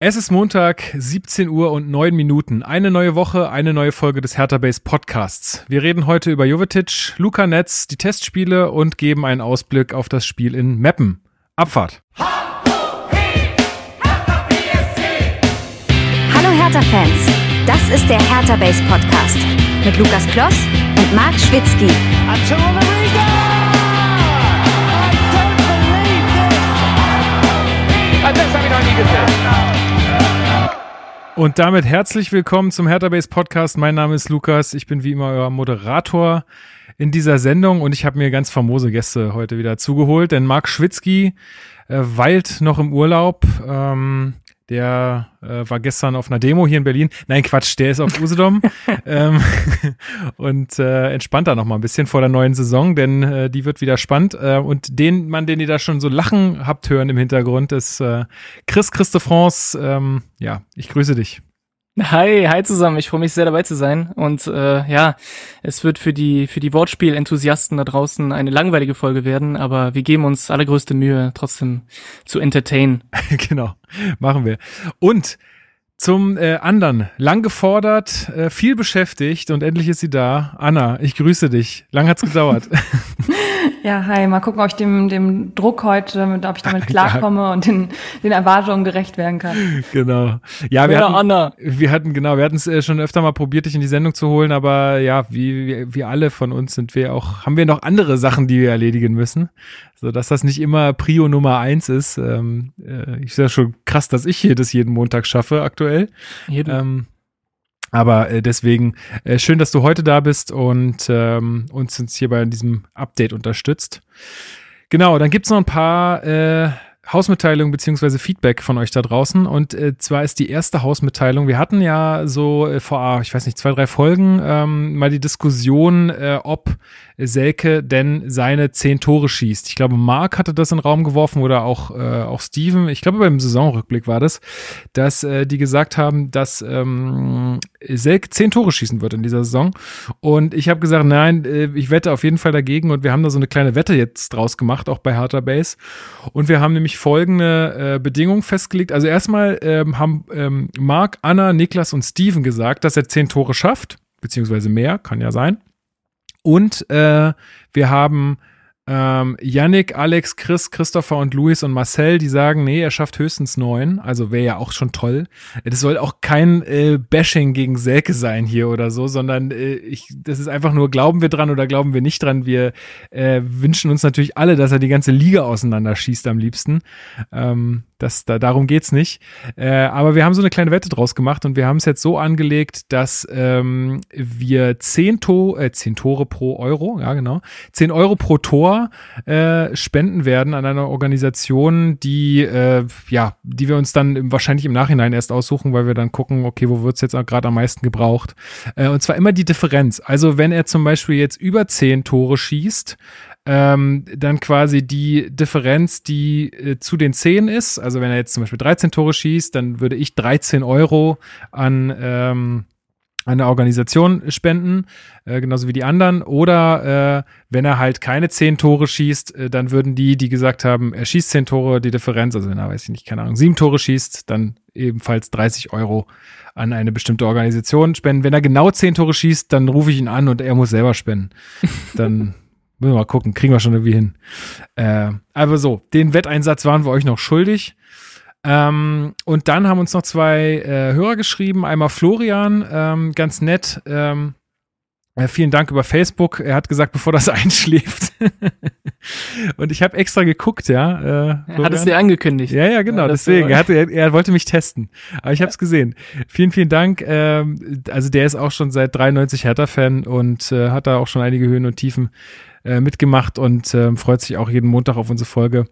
Es ist Montag, 17 Uhr und 9 Minuten. Eine neue Woche, eine neue Folge des Hertha Base Podcasts. Wir reden heute über Jovetic, Luca Netz, die Testspiele und geben einen Ausblick auf das Spiel in Meppen. Abfahrt. Hallo Hertha-Fans, das ist der Hertha Base Podcast mit Lukas Kloss und Marc Schwitzky. Das habe ich noch nie gesehen. Und damit herzlich willkommen zum Hertha Base Podcast. Mein Name ist Lukas. Ich bin wie immer euer Moderator in dieser Sendung und ich habe mir ganz famose Gäste heute wieder zugeholt, denn Marc Schwitzky äh, weilt noch im Urlaub. Ähm, der äh, war gestern auf einer Demo hier in Berlin. Nein, Quatsch, der ist auf Usedom ähm, und äh, entspannt da noch mal ein bisschen vor der neuen Saison, denn äh, die wird wieder spannend. Äh, und den Mann, den ihr da schon so lachen habt hören im Hintergrund, ist äh, Chris Christe France. Ähm, ja, ich grüße dich. Hi, hi zusammen. Ich freue mich sehr dabei zu sein. Und äh, ja, es wird für die für die Wortspiel-Enthusiasten da draußen eine langweilige Folge werden, aber wir geben uns allergrößte Mühe, trotzdem zu entertainen. genau, machen wir. Und zum äh, anderen, lang gefordert, äh, viel beschäftigt und endlich ist sie da. Anna, ich grüße dich. Lang hat's gedauert. Ja, hi, mal gucken, ob ich dem, dem Druck heute, ob ich damit klarkomme ja. und den, den Erwartungen gerecht werden kann. Genau. Ja, wir hatten, Anna. wir hatten, genau, wir hatten es äh, schon öfter mal probiert, dich in die Sendung zu holen, aber ja, wie, wie, wie alle von uns sind wir auch, haben wir noch andere Sachen, die wir erledigen müssen. So dass das nicht immer Prio Nummer eins ist. Ähm, äh, ich sehe schon krass, dass ich hier das jeden Montag schaffe aktuell. Jeden. Ähm, aber äh, deswegen äh, schön, dass du heute da bist und ähm, uns, uns hier bei diesem Update unterstützt. Genau, dann gibt's noch ein paar äh, Hausmitteilung beziehungsweise Feedback von euch da draußen. Und äh, zwar ist die erste Hausmitteilung, wir hatten ja so äh, vor, ah, ich weiß nicht, zwei, drei Folgen ähm, mal die Diskussion, äh, ob Selke denn seine zehn Tore schießt. Ich glaube, Mark hatte das in den Raum geworfen oder auch, äh, auch Steven. Ich glaube, beim Saisonrückblick war das, dass äh, die gesagt haben, dass ähm, Selke zehn Tore schießen wird in dieser Saison. Und ich habe gesagt, nein, äh, ich wette auf jeden Fall dagegen. Und wir haben da so eine kleine Wette jetzt draus gemacht, auch bei Harter Base. Und wir haben nämlich folgende äh, Bedingungen festgelegt. Also erstmal ähm, haben ähm, Mark, Anna, Niklas und Steven gesagt, dass er zehn Tore schafft, beziehungsweise mehr, kann ja sein. Und äh, wir haben ähm, Yannick, Alex, Chris, Christopher und Luis und Marcel, die sagen, nee, er schafft höchstens neun. Also wäre ja auch schon toll. Das soll auch kein äh, Bashing gegen Selke sein hier oder so, sondern äh, ich, das ist einfach nur, glauben wir dran oder glauben wir nicht dran. Wir äh, wünschen uns natürlich alle, dass er die ganze Liga auseinanderschießt am liebsten. Ähm, das, da, darum geht's nicht. Äh, aber wir haben so eine kleine Wette draus gemacht und wir haben es jetzt so angelegt, dass ähm, wir zehn, to äh, zehn Tore pro Euro, ja genau, zehn Euro pro Tor äh, spenden werden an einer Organisation, die äh, ja, die wir uns dann wahrscheinlich im Nachhinein erst aussuchen, weil wir dann gucken, okay, wo wird's jetzt gerade am meisten gebraucht? Äh, und zwar immer die Differenz. Also wenn er zum Beispiel jetzt über zehn Tore schießt, ähm, dann quasi die Differenz, die äh, zu den 10 ist. Also wenn er jetzt zum Beispiel 13 Tore schießt, dann würde ich 13 Euro an ähm, eine Organisation spenden, äh, genauso wie die anderen. Oder äh, wenn er halt keine 10 Tore schießt, äh, dann würden die, die gesagt haben, er schießt 10 Tore, die Differenz, also wenn er, weiß ich nicht, keine Ahnung, 7 Tore schießt, dann ebenfalls 30 Euro an eine bestimmte Organisation spenden. Wenn er genau 10 Tore schießt, dann rufe ich ihn an und er muss selber spenden. Dann Müssen wir mal gucken, kriegen wir schon irgendwie hin. Äh, aber so, den Wetteinsatz waren wir euch noch schuldig. Ähm, und dann haben uns noch zwei äh, Hörer geschrieben. Einmal Florian, ähm, ganz nett. Ähm, äh, vielen Dank über Facebook. Er hat gesagt, bevor das einschläft. und ich habe extra geguckt, ja. Äh, er hat es dir angekündigt. Ja, ja, genau. Ja, deswegen. Er, hatte, er, er, wollte mich testen. Aber ich habe es gesehen. Vielen, vielen Dank. Ähm, also der ist auch schon seit 93 Hertha-Fan und äh, hat da auch schon einige Höhen und Tiefen äh, mitgemacht und äh, freut sich auch jeden Montag auf unsere Folge.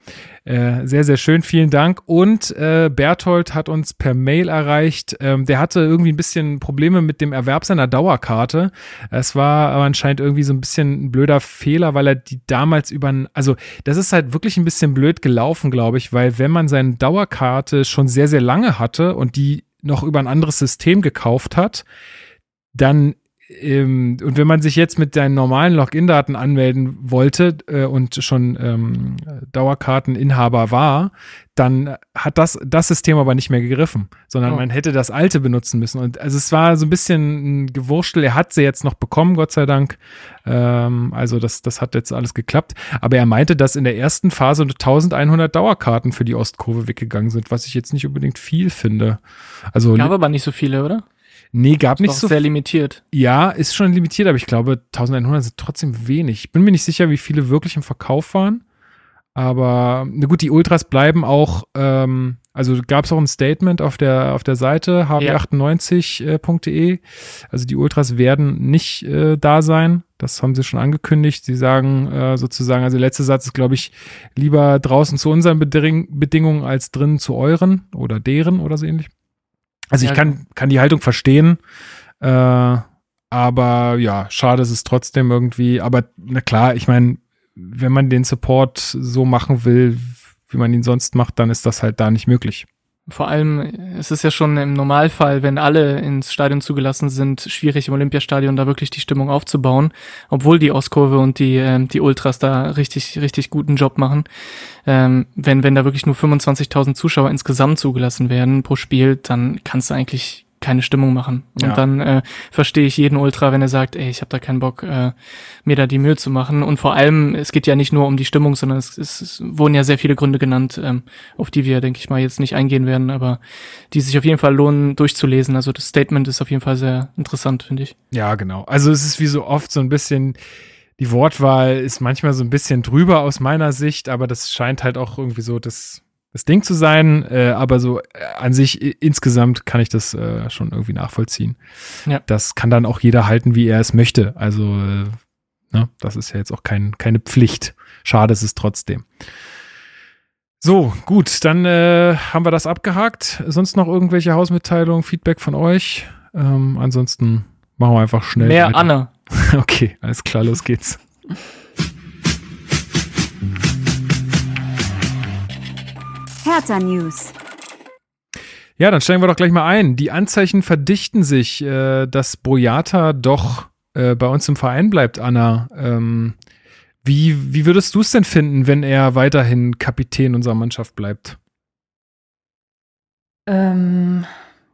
Äh, sehr, sehr schön. Vielen Dank. Und äh, Berthold hat uns per Mail erreicht. Ähm, der hatte irgendwie ein bisschen Probleme mit dem Erwerb seiner Dauerkarte. Es war aber anscheinend irgendwie so ein bisschen ein blöder Fehler, weil er die damals über, also das ist halt wirklich ein bisschen blöd gelaufen, glaube ich, weil wenn man seine Dauerkarte schon sehr, sehr lange hatte und die noch über ein anderes System gekauft hat, dann ähm, und wenn man sich jetzt mit seinen normalen Login-Daten anmelden wollte äh, und schon ähm, Dauerkarteninhaber war, dann hat das, das System aber nicht mehr gegriffen, sondern oh. man hätte das alte benutzen müssen. Und also es war so ein bisschen ein Gewurstel. Er hat sie jetzt noch bekommen, Gott sei Dank. Ähm, also das, das hat jetzt alles geklappt. Aber er meinte, dass in der ersten Phase 1100 Dauerkarten für die Ostkurve weggegangen sind, was ich jetzt nicht unbedingt viel finde. Also gab aber nicht so viele, oder? Nee, gab nicht so. sehr limitiert. Ja, ist schon limitiert, aber ich glaube, 1100 sind trotzdem wenig. Ich bin mir nicht sicher, wie viele wirklich im Verkauf waren. Aber na gut, die Ultras bleiben auch, ähm, also gab es auch ein Statement auf der, auf der Seite hb98.de. Äh, also die Ultras werden nicht äh, da sein. Das haben sie schon angekündigt. Sie sagen äh, sozusagen, also der letzte Satz ist, glaube ich, lieber draußen zu unseren Beding Bedingungen als drinnen zu euren oder deren oder so ähnlich. Also ich kann, kann die Haltung verstehen. Äh, aber ja, schade ist es trotzdem irgendwie. Aber na klar, ich meine, wenn man den Support so machen will, wie man ihn sonst macht, dann ist das halt da nicht möglich. Vor allem, es ist ja schon im Normalfall, wenn alle ins Stadion zugelassen sind, schwierig im Olympiastadion da wirklich die Stimmung aufzubauen, obwohl die Ostkurve und die, äh, die Ultras da richtig, richtig guten Job machen. Ähm, wenn, wenn da wirklich nur 25.000 Zuschauer insgesamt zugelassen werden pro Spiel, dann kannst du eigentlich keine Stimmung machen. Und ja. dann äh, verstehe ich jeden Ultra, wenn er sagt, ey, ich habe da keinen Bock, äh, mir da die Mühe zu machen. Und vor allem, es geht ja nicht nur um die Stimmung, sondern es, es, es wurden ja sehr viele Gründe genannt, ähm, auf die wir, denke ich mal, jetzt nicht eingehen werden, aber die sich auf jeden Fall lohnen, durchzulesen. Also das Statement ist auf jeden Fall sehr interessant, finde ich. Ja, genau. Also es ist wie so oft so ein bisschen die Wortwahl ist manchmal so ein bisschen drüber aus meiner Sicht, aber das scheint halt auch irgendwie so das das Ding zu sein, äh, aber so äh, an sich insgesamt kann ich das äh, schon irgendwie nachvollziehen. Ja. Das kann dann auch jeder halten, wie er es möchte. Also, äh, ne, das ist ja jetzt auch kein, keine Pflicht. Schade ist es trotzdem. So, gut, dann äh, haben wir das abgehakt. Sonst noch irgendwelche Hausmitteilungen, Feedback von euch? Ähm, ansonsten machen wir einfach schnell. Mehr weiter. Anne. okay, alles klar, los geht's. Hertha News. Ja, dann steigen wir doch gleich mal ein. Die Anzeichen verdichten sich, äh, dass Boyata doch äh, bei uns im Verein bleibt, Anna. Ähm, wie, wie würdest du es denn finden, wenn er weiterhin Kapitän unserer Mannschaft bleibt? Ähm,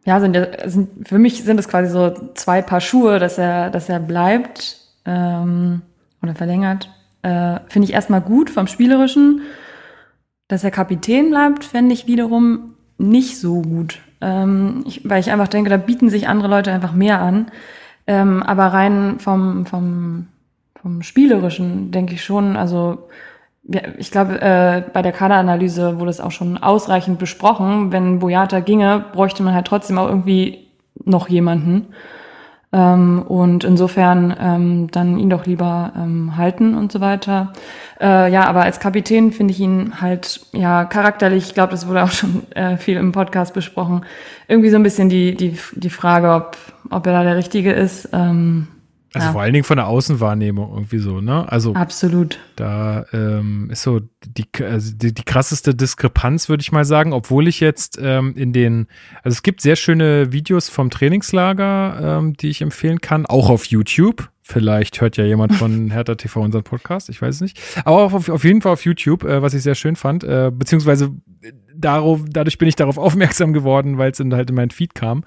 ja, sind, sind, für mich sind es quasi so zwei Paar Schuhe, dass er, dass er bleibt ähm, oder verlängert. Äh, Finde ich erstmal gut vom Spielerischen. Dass er Kapitän bleibt, fände ich wiederum nicht so gut. Ähm, ich, weil ich einfach denke, da bieten sich andere Leute einfach mehr an. Ähm, aber rein vom, vom, vom Spielerischen denke ich schon, also ja, ich glaube, äh, bei der Kaderanalyse wurde es auch schon ausreichend besprochen. Wenn Boyata ginge, bräuchte man halt trotzdem auch irgendwie noch jemanden. Ähm, und insofern ähm, dann ihn doch lieber ähm, halten und so weiter. Äh, ja, aber als Kapitän finde ich ihn halt, ja, charakterlich, ich glaube, das wurde auch schon äh, viel im Podcast besprochen, irgendwie so ein bisschen die, die, die Frage, ob, ob er da der Richtige ist. Ähm, also ja. vor allen Dingen von der Außenwahrnehmung irgendwie so, ne? Also absolut. Da ähm, ist so die, also die, die krasseste Diskrepanz, würde ich mal sagen, obwohl ich jetzt ähm, in den, also es gibt sehr schöne Videos vom Trainingslager, ähm, die ich empfehlen kann, auch auf YouTube. Vielleicht hört ja jemand von Hertha TV unseren Podcast, ich weiß es nicht. Aber auf, auf jeden Fall auf YouTube, äh, was ich sehr schön fand, äh, beziehungsweise darauf, dadurch bin ich darauf aufmerksam geworden, weil es halt in meinen Feed kam,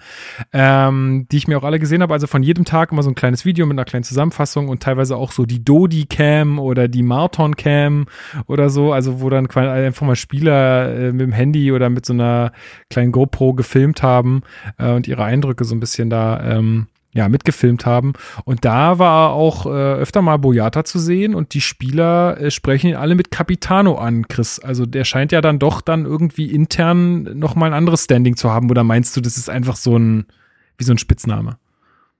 ähm, die ich mir auch alle gesehen habe. Also von jedem Tag immer so ein kleines Video mit einer kleinen Zusammenfassung und teilweise auch so die Dodi-Cam oder die Marton-Cam oder so, also wo dann einfach mal Spieler äh, mit dem Handy oder mit so einer kleinen GoPro gefilmt haben äh, und ihre Eindrücke so ein bisschen da ähm, ja, mitgefilmt haben. Und da war auch äh, öfter mal Boyata zu sehen und die Spieler äh, sprechen ihn alle mit Capitano an, Chris. Also der scheint ja dann doch dann irgendwie intern nochmal ein anderes Standing zu haben. Oder meinst du, das ist einfach so ein, wie so ein Spitzname?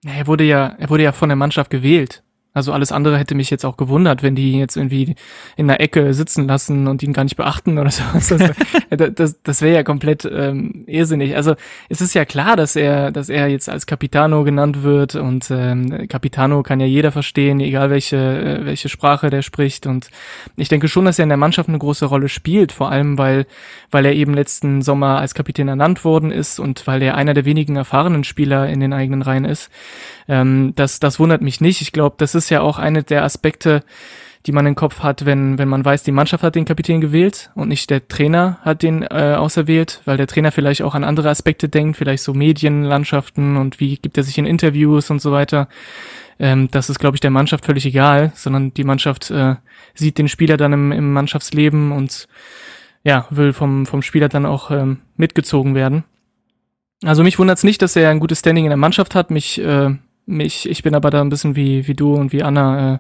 Ja, er wurde ja, er wurde ja von der Mannschaft gewählt. Also alles andere hätte mich jetzt auch gewundert, wenn die jetzt irgendwie in der Ecke sitzen lassen und ihn gar nicht beachten oder so. Das, das, das wäre ja komplett ähm, irrsinnig. Also es ist ja klar, dass er, dass er jetzt als Capitano genannt wird und ähm, Capitano kann ja jeder verstehen, egal welche, äh, welche Sprache der spricht. Und ich denke schon, dass er in der Mannschaft eine große Rolle spielt, vor allem weil, weil er eben letzten Sommer als Kapitän ernannt worden ist und weil er einer der wenigen erfahrenen Spieler in den eigenen Reihen ist. Ähm, das, das wundert mich nicht. Ich glaube, das ist ja auch eine der Aspekte, die man im Kopf hat, wenn, wenn man weiß, die Mannschaft hat den Kapitän gewählt und nicht der Trainer hat den äh, auserwählt, weil der Trainer vielleicht auch an andere Aspekte denkt, vielleicht so Medienlandschaften und wie gibt er sich in Interviews und so weiter. Ähm, das ist, glaube ich, der Mannschaft völlig egal, sondern die Mannschaft äh, sieht den Spieler dann im, im Mannschaftsleben und ja, will vom, vom Spieler dann auch ähm, mitgezogen werden. Also mich wundert es nicht, dass er ein gutes Standing in der Mannschaft hat. Mich äh, mich, ich bin aber da ein bisschen wie, wie du und wie Anna, äh,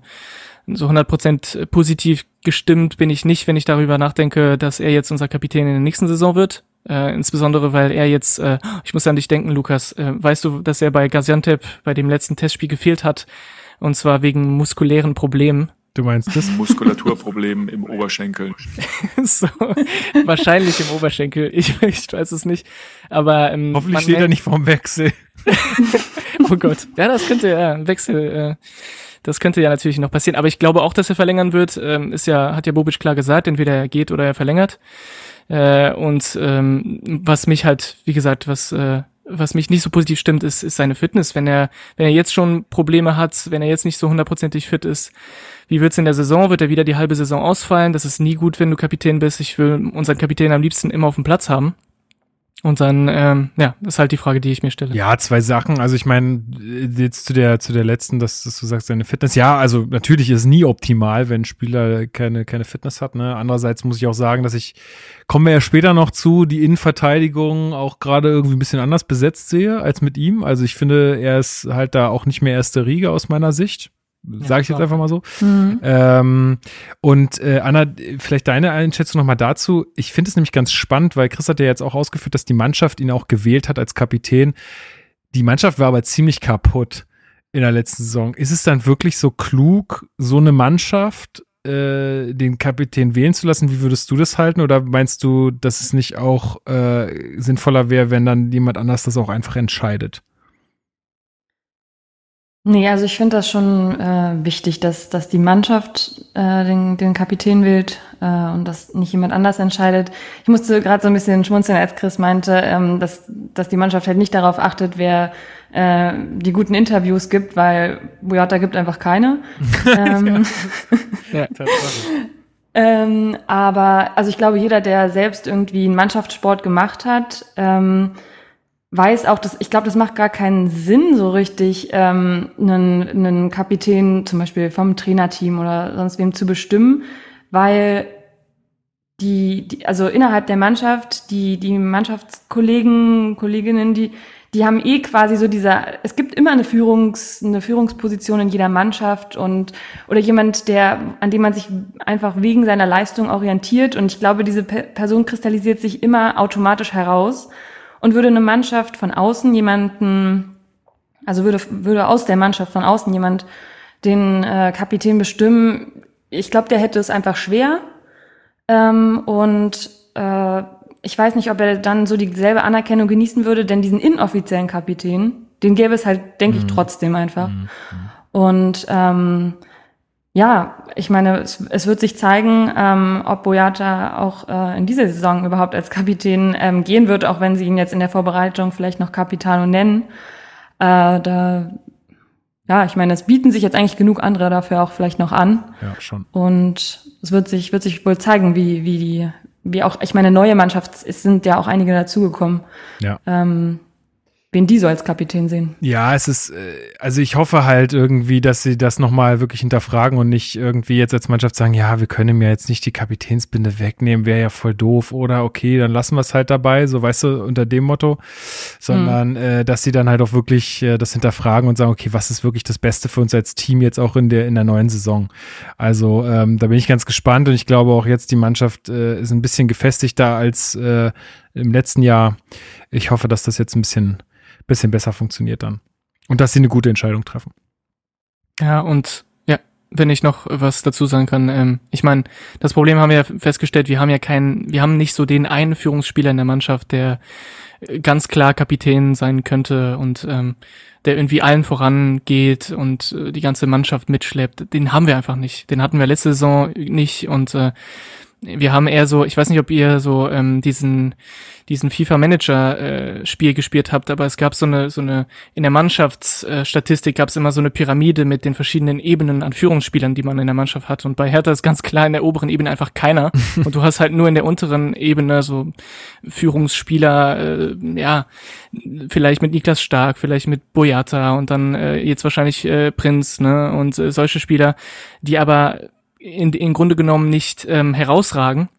so 100% positiv gestimmt bin ich nicht, wenn ich darüber nachdenke, dass er jetzt unser Kapitän in der nächsten Saison wird. Äh, insbesondere, weil er jetzt, äh, ich muss an dich denken, Lukas, äh, weißt du, dass er bei Gaziantep bei dem letzten Testspiel gefehlt hat? Und zwar wegen muskulären Problemen. Du meinst das? Muskulaturproblem im Oberschenkel. so, wahrscheinlich im Oberschenkel. Ich, ich weiß es nicht. Aber ähm, hoffentlich steht er nicht vorm Wechsel. oh Gott. Ja, das könnte ja ein Wechsel. Äh, das könnte ja natürlich noch passieren. Aber ich glaube auch, dass er verlängern wird. Ähm, ist ja, hat ja Bobic klar gesagt, entweder er geht oder er verlängert. Äh, und ähm, was mich halt, wie gesagt, was äh, was mich nicht so positiv stimmt, ist, ist seine Fitness. Wenn er, wenn er jetzt schon Probleme hat, wenn er jetzt nicht so hundertprozentig fit ist, wie wird's in der Saison? Wird er wieder die halbe Saison ausfallen? Das ist nie gut, wenn du Kapitän bist. Ich will unseren Kapitän am liebsten immer auf dem Platz haben. Und dann, ähm, ja, das ist halt die Frage, die ich mir stelle. Ja, zwei Sachen. Also ich meine, jetzt zu der, zu der letzten, dass, dass du sagst, seine Fitness. Ja, also natürlich ist nie optimal, wenn ein Spieler keine, keine Fitness hat. Ne? Andererseits muss ich auch sagen, dass ich, kommen wir ja später noch zu, die Innenverteidigung auch gerade irgendwie ein bisschen anders besetzt sehe als mit ihm. Also ich finde, er ist halt da auch nicht mehr erste Riege aus meiner Sicht. Sage ich jetzt einfach mal so. Mhm. Ähm, und äh, Anna, vielleicht deine Einschätzung nochmal dazu. Ich finde es nämlich ganz spannend, weil Chris hat ja jetzt auch ausgeführt, dass die Mannschaft ihn auch gewählt hat als Kapitän. Die Mannschaft war aber ziemlich kaputt in der letzten Saison. Ist es dann wirklich so klug, so eine Mannschaft äh, den Kapitän wählen zu lassen? Wie würdest du das halten? Oder meinst du, dass es nicht auch äh, sinnvoller wäre, wenn dann jemand anders das auch einfach entscheidet? Nee, also ich finde das schon äh, wichtig, dass, dass die Mannschaft äh, den, den Kapitän wählt äh, und dass nicht jemand anders entscheidet. Ich musste gerade so ein bisschen schmunzeln, als Chris meinte, ähm, dass, dass die Mannschaft halt nicht darauf achtet, wer äh, die guten Interviews gibt, weil Boyata gibt einfach keine. ähm, ja, ähm, aber also ich glaube, jeder, der selbst irgendwie einen Mannschaftssport gemacht hat, ähm, weiß auch, dass ich glaube, das macht gar keinen Sinn so richtig, ähm, einen, einen Kapitän zum Beispiel vom Trainerteam oder sonst wem zu bestimmen, weil die, die also innerhalb der Mannschaft, die die Mannschaftskollegen, Kolleginnen, die die haben eh quasi so dieser, es gibt immer eine Führungs, eine Führungsposition in jeder Mannschaft und oder jemand, der, an dem man sich einfach wegen seiner Leistung orientiert. Und ich glaube, diese Person kristallisiert sich immer automatisch heraus. Und würde eine Mannschaft von außen jemanden, also würde, würde aus der Mannschaft von außen jemand den äh, Kapitän bestimmen, ich glaube, der hätte es einfach schwer. Ähm, und äh, ich weiß nicht, ob er dann so dieselbe Anerkennung genießen würde, denn diesen inoffiziellen Kapitän, den gäbe es halt, denke mhm. ich, trotzdem einfach. Mhm. Und ähm, ja, ich meine, es, es wird sich zeigen, ähm, ob Boyata auch äh, in dieser Saison überhaupt als Kapitän ähm, gehen wird, auch wenn sie ihn jetzt in der Vorbereitung vielleicht noch Capitano nennen. Äh, da, ja, ich meine, es bieten sich jetzt eigentlich genug andere dafür auch vielleicht noch an. Ja, schon. Und es wird sich, wird sich wohl zeigen, wie, wie die, wie auch, ich meine, neue Mannschaft, es sind ja auch einige dazugekommen. Ja. Ähm, wen die so als Kapitän sehen. Ja, es ist, äh, also ich hoffe halt irgendwie, dass sie das nochmal wirklich hinterfragen und nicht irgendwie jetzt als Mannschaft sagen, ja, wir können mir jetzt nicht die Kapitänsbinde wegnehmen, wäre ja voll doof oder okay, dann lassen wir es halt dabei, so weißt du, unter dem Motto, sondern mhm. äh, dass sie dann halt auch wirklich äh, das hinterfragen und sagen, okay, was ist wirklich das Beste für uns als Team jetzt auch in der, in der neuen Saison. Also ähm, da bin ich ganz gespannt und ich glaube auch jetzt die Mannschaft äh, ist ein bisschen gefestigter als äh, im letzten Jahr. Ich hoffe, dass das jetzt ein bisschen bisschen besser funktioniert dann. Und dass sie eine gute Entscheidung treffen. Ja, und ja, wenn ich noch was dazu sagen kann. Ähm, ich meine, das Problem haben wir ja festgestellt, wir haben ja keinen, wir haben nicht so den einen Führungsspieler in der Mannschaft, der äh, ganz klar Kapitän sein könnte und ähm, der irgendwie allen vorangeht und äh, die ganze Mannschaft mitschleppt. Den haben wir einfach nicht. Den hatten wir letzte Saison nicht und äh, wir haben eher so, ich weiß nicht, ob ihr so ähm, diesen diesen FIFA Manager äh, Spiel gespielt habt, aber es gab so eine so eine in der Mannschaftsstatistik gab es immer so eine Pyramide mit den verschiedenen Ebenen an Führungsspielern, die man in der Mannschaft hat. Und bei Hertha ist ganz klar in der oberen Ebene einfach keiner. Und du hast halt nur in der unteren Ebene so Führungsspieler äh, ja, vielleicht mit Niklas Stark, vielleicht mit Boyata und dann äh, jetzt wahrscheinlich äh, Prinz, ne, und äh, solche Spieler, die aber in, in Grunde genommen nicht ähm, herausragen.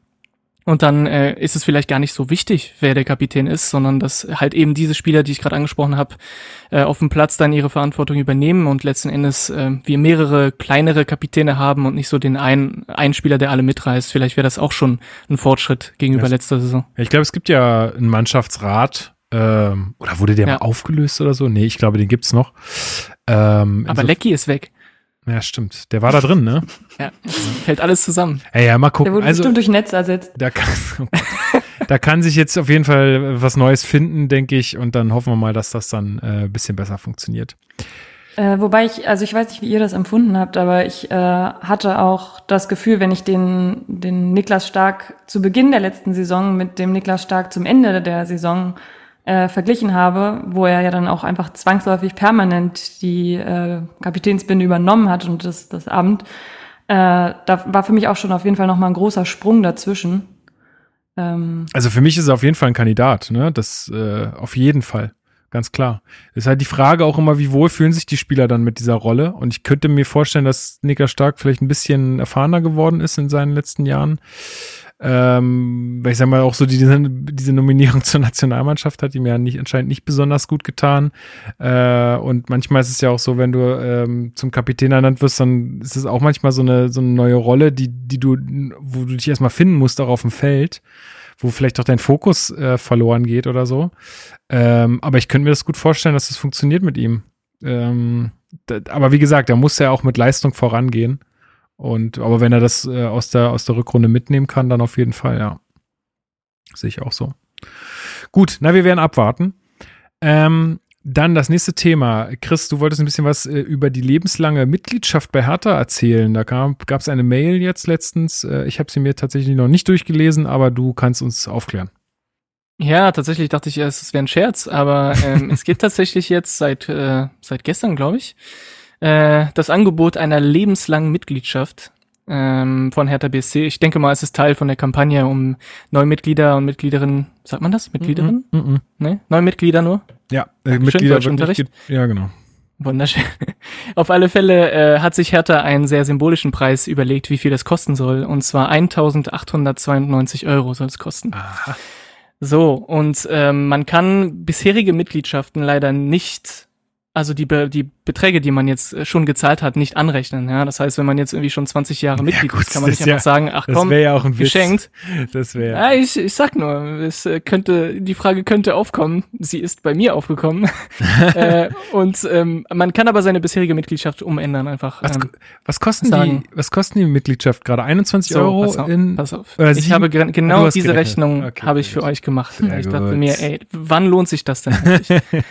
Und dann äh, ist es vielleicht gar nicht so wichtig, wer der Kapitän ist, sondern dass halt eben diese Spieler, die ich gerade angesprochen habe, äh, auf dem Platz dann ihre Verantwortung übernehmen und letzten Endes äh, wir mehrere kleinere Kapitäne haben und nicht so den einen, einen Spieler, der alle mitreißt. Vielleicht wäre das auch schon ein Fortschritt gegenüber ja, letzter Saison. Ich glaube, es gibt ja einen Mannschaftsrat, ähm, oder wurde der ja. mal aufgelöst oder so? Nee, ich glaube, den gibt's noch. Ähm, Aber Lecky ist weg. Ja, stimmt. Der war da drin, ne? ja, fällt alles zusammen. Ey, ja, mal gucken. Der wurde also, bestimmt durch Netz ersetzt. Da kann, oh da kann sich jetzt auf jeden Fall was Neues finden, denke ich. Und dann hoffen wir mal, dass das dann äh, bisschen besser funktioniert. Äh, wobei ich, also ich weiß nicht, wie ihr das empfunden habt, aber ich äh, hatte auch das Gefühl, wenn ich den, den Niklas Stark zu Beginn der letzten Saison mit dem Niklas Stark zum Ende der Saison äh, verglichen habe, wo er ja dann auch einfach zwangsläufig permanent die äh, Kapitänsbinde übernommen hat und das, das Amt, äh, da war für mich auch schon auf jeden Fall nochmal ein großer Sprung dazwischen. Ähm, also für mich ist er auf jeden Fall ein Kandidat, ne? Das äh, auf jeden Fall. Ganz klar. Ist halt die Frage auch immer, wie wohl fühlen sich die Spieler dann mit dieser Rolle? Und ich könnte mir vorstellen, dass Nicker Stark vielleicht ein bisschen erfahrener geworden ist in seinen letzten Jahren. Ähm, weil ich sag mal, auch so die, diese Nominierung zur Nationalmannschaft hat ihm ja nicht, anscheinend nicht besonders gut getan. Äh, und manchmal ist es ja auch so, wenn du ähm, zum Kapitän ernannt wirst, dann ist es auch manchmal so eine, so eine neue Rolle, die, die du, wo du dich erstmal finden musst, auch auf dem Feld, wo vielleicht auch dein Fokus äh, verloren geht oder so. Ähm, aber ich könnte mir das gut vorstellen, dass das funktioniert mit ihm. Ähm, aber wie gesagt, da muss er auch mit Leistung vorangehen. Und, aber wenn er das äh, aus, der, aus der Rückrunde mitnehmen kann, dann auf jeden Fall, ja. Sehe ich auch so. Gut, na, wir werden abwarten. Ähm, dann das nächste Thema. Chris, du wolltest ein bisschen was äh, über die lebenslange Mitgliedschaft bei Hertha erzählen. Da gab es eine Mail jetzt letztens. Äh, ich habe sie mir tatsächlich noch nicht durchgelesen, aber du kannst uns aufklären. Ja, tatsächlich dachte ich, es wäre ein Scherz, aber ähm, es gibt tatsächlich jetzt seit, äh, seit gestern, glaube ich, äh, das Angebot einer lebenslangen Mitgliedschaft ähm, von Hertha BSC. Ich denke mal, es ist Teil von der Kampagne, um neue Mitglieder und Mitgliederinnen, sagt man das? Mitgliederinnen? Mm -mm. Ne? Neue Mitglieder nur? Ja, äh, Mitglieder Unterricht. Ja, genau. Wunderschön. Auf alle Fälle äh, hat sich Hertha einen sehr symbolischen Preis überlegt, wie viel das kosten soll. Und zwar 1892 Euro soll es kosten. Aha. So, und ähm, man kann bisherige Mitgliedschaften leider nicht also die, Be die Beträge, die man jetzt äh, schon gezahlt hat, nicht anrechnen. Ja, das heißt, wenn man jetzt irgendwie schon 20 Jahre Mitglied ja, gut, ist, kann man nicht einfach ja, sagen, ach komm, ja auch ein geschenkt. Witz. Das wäre. Ja, ich, ich sag nur, es äh, könnte, die Frage könnte aufkommen. Sie ist bei mir aufgekommen. äh, und ähm, man kann aber seine bisherige Mitgliedschaft umändern einfach. Was, ähm, was kosten sagen. die? Was kosten die Mitgliedschaft gerade? 21 so, Euro pass auf, in? Pass auf. ich habe genau diese gerechnet. Rechnung okay, habe ich für euch gemacht. Sehr ich gut. dachte mir, ey, wann lohnt sich das denn?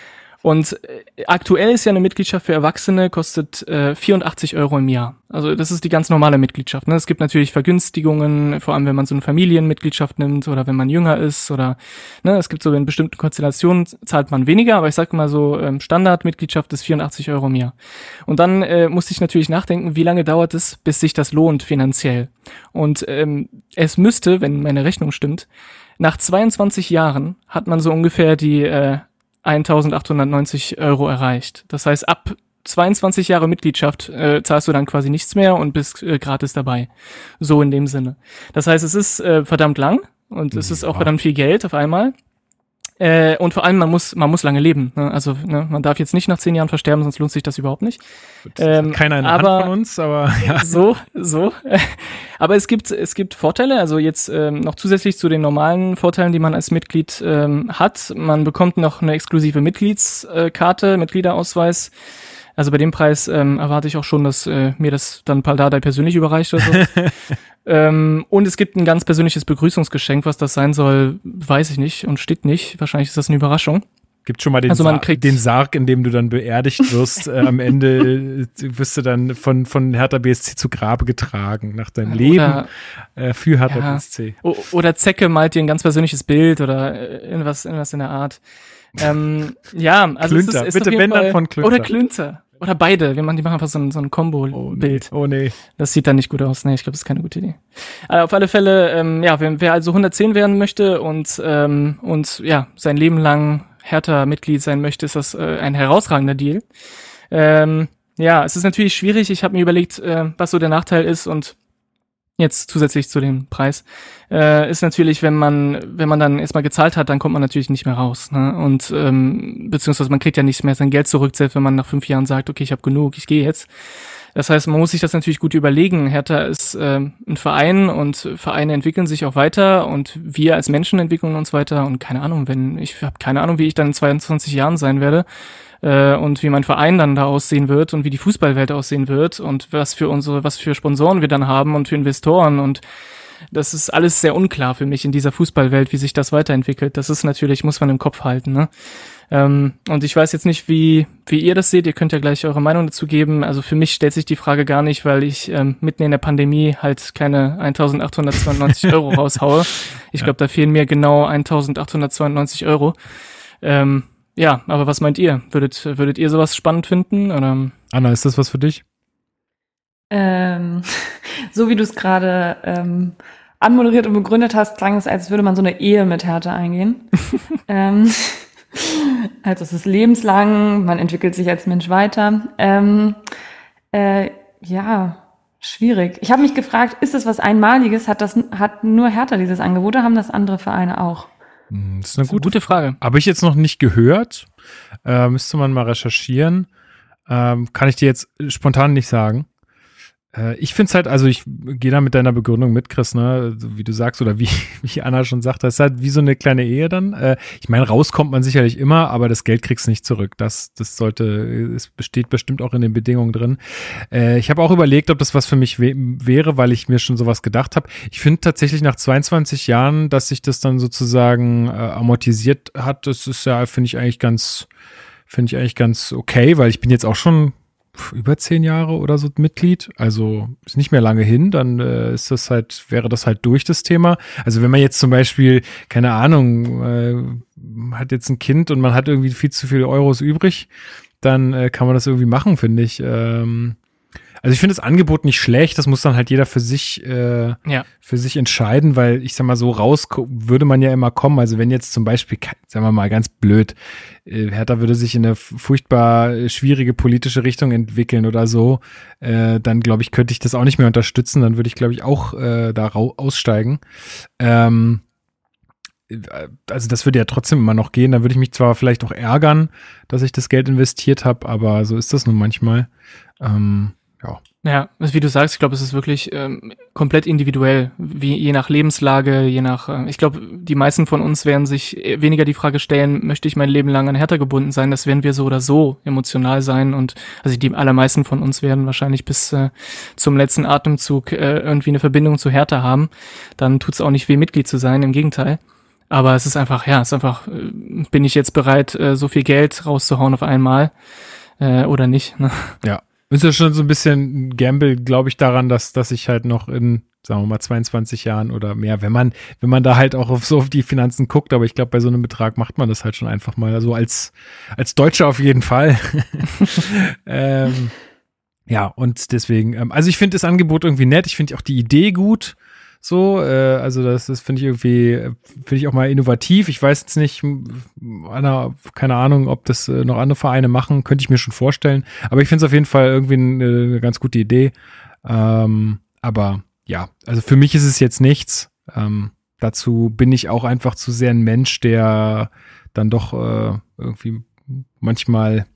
Und äh, aktuell ist ja eine Mitgliedschaft für Erwachsene, kostet äh, 84 Euro im Jahr. Also das ist die ganz normale Mitgliedschaft. Ne? Es gibt natürlich Vergünstigungen, vor allem wenn man so eine Familienmitgliedschaft nimmt oder wenn man jünger ist oder ne, es gibt so in bestimmten Konstellationen zahlt man weniger, aber ich sage mal so, ähm, Standardmitgliedschaft ist 84 Euro im Jahr. Und dann äh, musste ich natürlich nachdenken, wie lange dauert es, bis sich das lohnt finanziell. Und ähm, es müsste, wenn meine Rechnung stimmt, nach 22 Jahren hat man so ungefähr die äh, 1890 Euro erreicht. Das heißt, ab 22 Jahre Mitgliedschaft äh, zahlst du dann quasi nichts mehr und bist äh, gratis dabei. So in dem Sinne. Das heißt, es ist äh, verdammt lang und es ist auch verdammt viel Geld auf einmal. Äh, und vor allem, man muss, man muss lange leben. Ne? Also ne, man darf jetzt nicht nach zehn Jahren versterben, sonst lohnt sich das überhaupt nicht. Ähm, Keiner in der aber, Hand von uns, aber ja. So, so. aber es gibt, es gibt Vorteile, also jetzt ähm, noch zusätzlich zu den normalen Vorteilen, die man als Mitglied ähm, hat. Man bekommt noch eine exklusive Mitgliedskarte, Mitgliederausweis Also bei dem Preis ähm, erwarte ich auch schon, dass äh, mir das dann Paldadei persönlich überreicht oder so. ähm, und es gibt ein ganz persönliches Begrüßungsgeschenk, was das sein soll, weiß ich nicht und steht nicht. Wahrscheinlich ist das eine Überraschung. Gibt schon mal den, Also man Sarg, kriegt- den Sarg, in dem du dann beerdigt wirst. äh, am Ende äh, wirst du dann von, von Hertha BSC zu Grabe getragen nach deinem Leben Oder, äh, für Hertha Ja. BSC. oder Zecke malt dir ein ganz persönliches Bild oder äh, irgendwas, irgendwas in der Art. Ähm, ja, also es Klünter. ist, ist Bitte wenn dann Fall- von Klünter. Oder Klünter. Oder beide. Wir machen, die machen einfach so ein, so ein Kombo-Bild. Oh nee. Das sieht dann nicht gut aus. Nee, ich glaube, das ist keine gute Idee. Aber auf alle Fälle, ähm, ja, wer, wer also 110 werden möchte und, ähm, und ja, sein Leben lang Hertha-Mitglied sein möchte, ist das äh, ein herausragender Deal. Ähm, ja, es ist natürlich schwierig. Ich habe mir überlegt, äh, was so der Nachteil ist und jetzt zusätzlich zu dem Preis, äh, ist natürlich, wenn man, wenn man dann erstmal gezahlt hat, dann kommt man natürlich nicht mehr raus. Ne? Und ähm, beziehungsweise man kriegt ja nicht mehr sein Geld zurück, selbst wenn man nach fünf Jahren sagt, okay, ich habe genug, ich gehe jetzt. Das heißt, man muss sich das natürlich gut überlegen. Hertha ist ähm, ein Verein und Vereine entwickeln sich auch weiter und wir als Menschen entwickeln uns weiter und keine Ahnung, wenn ich habe keine Ahnung, wie ich dann in 22 Jahren sein werde äh, und wie mein Verein dann da aussehen wird und wie die Fußballwelt aussehen wird und was für unsere, was für Sponsoren wir dann haben und für Investoren und das ist alles sehr unklar für mich in dieser Fußballwelt, wie sich das weiterentwickelt. Das ist natürlich, muss man im Kopf halten. Ne? Ähm, und ich weiß jetzt nicht, wie, wie ihr das seht. Ihr könnt ja gleich eure Meinung dazu geben. Also für mich stellt sich die Frage gar nicht, weil ich ähm, mitten in der Pandemie halt keine 1892 Euro raushaue. Ich glaube, da fehlen mir genau 1892 Euro. Ähm, ja, aber was meint ihr? Würdet, würdet ihr sowas spannend finden? Oder? Anna, ist das was für dich? Ähm, so wie du es gerade ähm, anmoderiert und begründet hast, klang es, als würde man so eine Ehe mit Hertha eingehen. ähm, also es ist lebenslang, man entwickelt sich als Mensch weiter. Ähm, äh, ja, schwierig. Ich habe mich gefragt, ist das was Einmaliges? Hat das hat nur Hertha dieses Angebot oder haben das andere Vereine auch? Hm, Das ist eine Gute, gute gute Frage. Habe ich jetzt noch nicht gehört. Äh, müsste man mal recherchieren. Ähm, kann ich dir jetzt spontan nicht sagen. Äh, ich finde es halt, also ich gehe da mit deiner Begründung mit, Chris, ne, wie du sagst, oder wie, wie Anna schon sagt, das ist halt wie so eine kleine Ehe dann. Äh, ich meine, rauskommt man sicherlich immer, aber das Geld kriegst nicht zurück. Das, das sollte, es besteht bestimmt auch in den Bedingungen drin. Äh, ich habe auch überlegt, ob das was für mich wäre, weil ich mir schon sowas gedacht habe. Ich finde tatsächlich nach 22 Jahren, dass sich das dann sozusagen amortisiert hat, das ist ja, finde ich eigentlich ganz, finde ich eigentlich ganz okay, weil ich bin jetzt auch schon über zehn Jahre oder so Mitglied, also ist nicht mehr lange hin, dann äh, ist das halt, wäre das halt durch das Thema. Also wenn man jetzt zum Beispiel, keine Ahnung, äh, hat jetzt ein Kind und man hat irgendwie viel zu viele Euros übrig, dann äh, kann man das irgendwie machen, finde ich. Ähm, also ich finde das Angebot nicht schlecht, das muss dann halt jeder für sich, äh, Ja. für sich entscheiden, weil ich sag mal so raus würde man ja immer kommen. Also wenn jetzt zum Beispiel, sagen wir mal ganz blöd, äh, Hertha würde sich in eine furchtbar schwierige politische Richtung entwickeln oder so, äh, dann glaube ich, könnte ich das auch nicht mehr unterstützen. Dann würde ich, glaube ich, auch äh, da aussteigen. Ähm, äh, also das würde ja trotzdem immer noch gehen. Da würde ich mich zwar vielleicht auch ärgern, dass ich das Geld investiert habe, aber so ist das nun manchmal. Ähm, ja. Ja, also wie du sagst, ich glaube, es ist wirklich ähm, komplett individuell, wie je nach Lebenslage, je nach. Äh, ich glaube, die meisten von uns werden sich weniger die Frage stellen: Möchte ich mein Leben lang an Hertha gebunden sein? Das werden wir so oder so emotional sein und also die allermeisten von uns werden wahrscheinlich bis äh, zum letzten Atemzug äh, irgendwie eine Verbindung zu Hertha haben. Dann tut's auch nicht weh, Mitglied zu sein. Im Gegenteil. Aber es ist einfach, ja, es ist einfach, äh, bin ich jetzt bereit, äh, so viel Geld rauszuhauen auf einmal äh, oder nicht? Ne? Ist ja schon so ein bisschen ein Gamble, glaube ich, daran, dass, dass ich halt noch in, sagen wir mal, 22 Jahren oder mehr, wenn man, wenn man da halt auch auf so auf die Finanzen guckt, aber ich glaube, bei so einem Betrag macht man das halt schon einfach mal. Also als, als Deutscher auf jeden Fall. ähm, ja, und deswegen, ähm, also ich finde das Angebot irgendwie nett, ich finde auch die Idee gut. So, äh, also das, das finde ich irgendwie, äh, finde ich auch mal innovativ. Ich weiß jetzt nicht, Anna, keine Ahnung, ob das äh, noch andere Vereine machen, könnte ich mir schon vorstellen. Aber ich finde es auf jeden Fall irgendwie eine, eine ganz gute Idee. Ähm, aber ja, also für mich ist es jetzt nichts. Ähm, dazu bin ich auch einfach zu sehr ein Mensch, der dann doch äh, irgendwie manchmal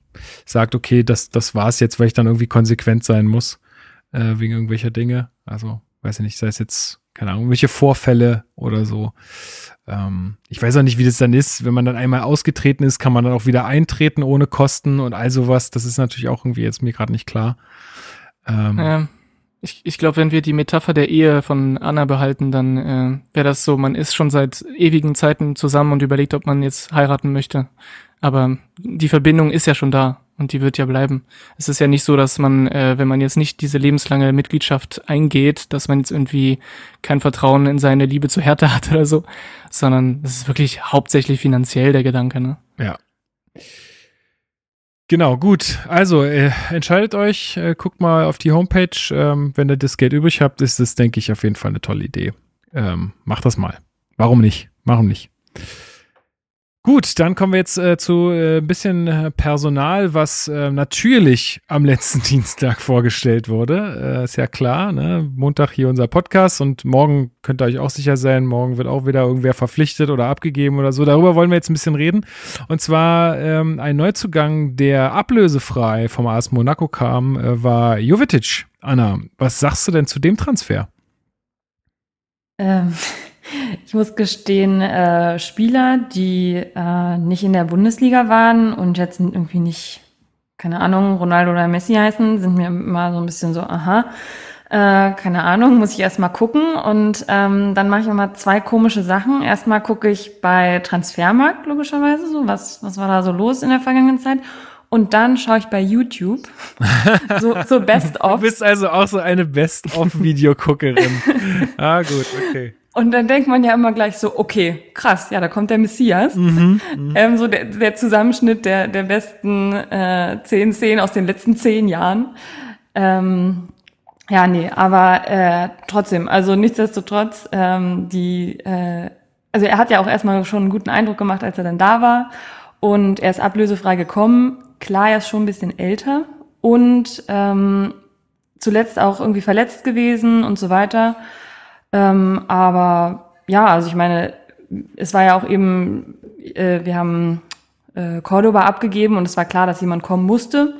sagt, okay, das, das war's jetzt, weil ich dann irgendwie konsequent sein muss, äh, wegen irgendwelcher Dinge. Also, weiß ich nicht, sei es jetzt, keine Ahnung, welche Vorfälle oder so. Ähm, ich weiß auch nicht, wie das dann ist. Wenn man dann einmal ausgetreten ist, kann man dann auch wieder eintreten ohne Kosten und all sowas. Das ist natürlich auch irgendwie jetzt mir gerade nicht klar. Ähm, ja. Ich, ich glaube, wenn wir die Metapher der Ehe von Anna behalten, dann äh, wäre das so, man ist schon seit ewigen Zeiten zusammen und überlegt, ob man jetzt heiraten möchte. Aber die Verbindung ist ja schon da und die wird ja bleiben. Es ist ja nicht so, dass man, äh, wenn man jetzt nicht diese lebenslange Mitgliedschaft eingeht, dass man jetzt irgendwie kein Vertrauen in seine Liebe zu Härte hat oder so, sondern es ist wirklich hauptsächlich finanziell der Gedanke, ne? Ja. Genau, gut. Also äh, entscheidet euch, äh, guckt mal auf die Homepage. Ähm, wenn ihr das Geld übrig habt, ist das, denke ich, auf jeden Fall eine tolle Idee. Ähm, macht das mal. Warum nicht? Warum nicht? Gut, dann kommen wir jetzt äh, zu äh, ein bisschen äh, Personal, was äh, natürlich am letzten Dienstag vorgestellt wurde. Äh, ist ja klar, ne? Montag hier unser Podcast und morgen könnt ihr euch auch sicher sein, morgen wird auch wieder irgendwer verpflichtet oder abgegeben oder so. Darüber wollen wir jetzt ein bisschen reden. Und zwar ähm, ein Neuzugang, der ablösefrei vom AS Monaco kam, äh, war Jovetic. Anna, was sagst du denn zu dem Transfer? Ähm. Ich muss gestehen, äh, Spieler, die äh, nicht in der Bundesliga waren und jetzt irgendwie nicht, keine Ahnung, Ronaldo oder Messi heißen, sind mir immer so ein bisschen so, aha, äh, keine Ahnung, muss ich erstmal gucken. Und ähm, dann mache ich immer zwei komische Sachen. Erstmal gucke ich bei Transfermarkt, logischerweise, so, was, was war da so los in der vergangenen Zeit. Und dann schaue ich bei YouTube so, so Best-of. Du bist also auch so eine Best-of-Videoguckerin. ah, gut, okay. Und dann denkt man ja immer gleich so, okay, krass, ja, da kommt der Messias. Mhm, mhm, ähm, so der, der Zusammenschnitt der, der besten äh, zehn Szenen aus den letzten zehn Jahren. Ähm, ja, nee, aber äh, trotzdem, also nichtsdestotrotz, ähm, die, äh, also er hat ja auch erstmal schon einen guten Eindruck gemacht, als er dann da war. Und er ist ablösefrei gekommen. Klar, er ist schon ein bisschen älter und ähm, zuletzt auch irgendwie verletzt gewesen und so weiter. Ähm, aber ja, also ich meine, es war ja auch eben, äh, wir haben äh, Cordoba abgegeben und es war klar, dass jemand kommen musste.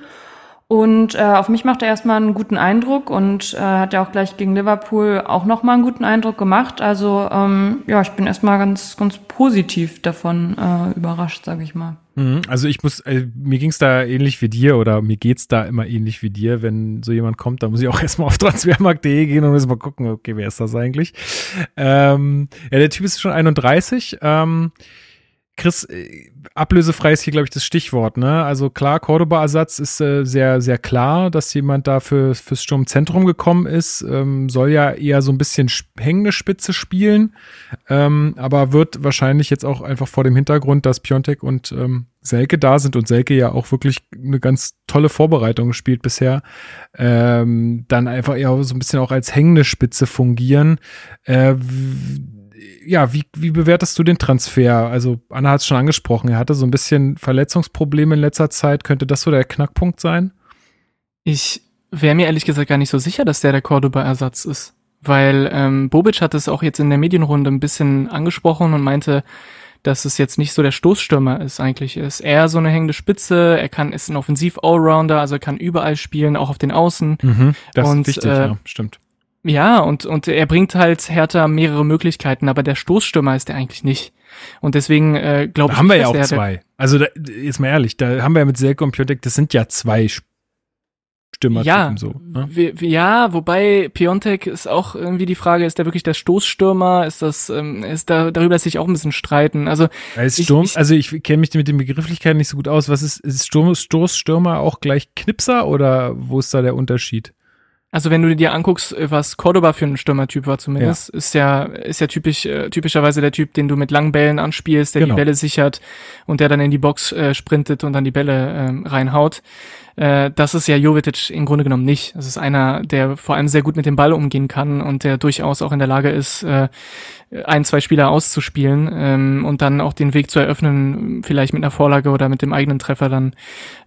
Und äh, auf mich macht er erstmal einen guten Eindruck und äh, hat ja auch gleich gegen Liverpool auch nochmal einen guten Eindruck gemacht. Also ähm, ja, ich bin erstmal ganz, ganz positiv davon äh, überrascht, sage ich mal. Mhm. Also ich muss, äh, mir ging es da ähnlich wie dir oder mir geht's da immer ähnlich wie dir. Wenn so jemand kommt, dann muss ich auch erstmal auf transfermarkt.de gehen und muss mal gucken, okay, wer ist das eigentlich? Ähm, ja, der Typ ist schon 31. Ähm, Chris, äh, ablösefrei ist hier, glaube ich, das Stichwort. Ne? Also klar, Cordoba-Ersatz ist äh, sehr, sehr klar, dass jemand da für, fürs Sturmzentrum gekommen ist. Ähm, soll ja eher so ein bisschen hängende Spitze spielen, ähm, aber wird wahrscheinlich jetzt auch einfach vor dem Hintergrund, dass Piontek und ähm, Selke da sind und Selke ja auch wirklich eine ganz tolle Vorbereitung gespielt bisher, ähm, dann einfach eher so ein bisschen auch als hängende Spitze fungieren. Äh, ja, wie, wie bewertest du den Transfer? Also, Anna hat es schon angesprochen, er hatte so ein bisschen Verletzungsprobleme in letzter Zeit. Könnte das so der Knackpunkt sein? Ich wäre mir ehrlich gesagt gar nicht so sicher, dass der der Cordoba-Ersatz ist. Weil ähm, Bobic hat es auch jetzt in der Medienrunde ein bisschen angesprochen und meinte, dass es jetzt nicht so der Stoßstürmer ist eigentlich. Er ist eher so eine hängende Spitze, er kann, ist ein Offensiv-Allrounder, also er kann überall spielen, auch auf den Außen. Mhm, das und, ist wichtig, äh, ja, stimmt. Ja, und, und er bringt halt Hertha mehrere Möglichkeiten, aber der Stoßstürmer ist er eigentlich nicht. Und deswegen äh, glaube ich. Da haben wir ja auch zwei. Also da, jetzt mal ehrlich, da haben wir ja mit Selko und Piontek, das sind ja zwei Stürmer. Ja, so, ne? ja, wobei Piontek ist auch irgendwie die Frage, ist der wirklich der Stoßstürmer? Ist das, ähm, ist da darüber lässt sich auch ein bisschen streiten. Also ich, Sturm, ich, also ich kenne mich mit den Begrifflichkeiten nicht so gut aus. Was ist, ist Sturm, Stoßstürmer auch gleich Knipser oder wo ist da der Unterschied? Also wenn du dir anguckst, was Cordoba für ein Stürmertyp war zumindest, ja. ist ja ist ja typisch äh, typischerweise der Typ, den du mit langen Bällen anspielst, der genau. die Bälle sichert und der dann in die Box äh, sprintet und dann die Bälle äh, reinhaut. Äh, das ist ja Jovetic im Grunde genommen nicht. Das ist einer, der vor allem sehr gut mit dem Ball umgehen kann und der durchaus auch in der Lage ist, äh, ein, zwei Spieler auszuspielen ähm, und dann auch den Weg zu eröffnen, vielleicht mit einer Vorlage oder mit dem eigenen Treffer dann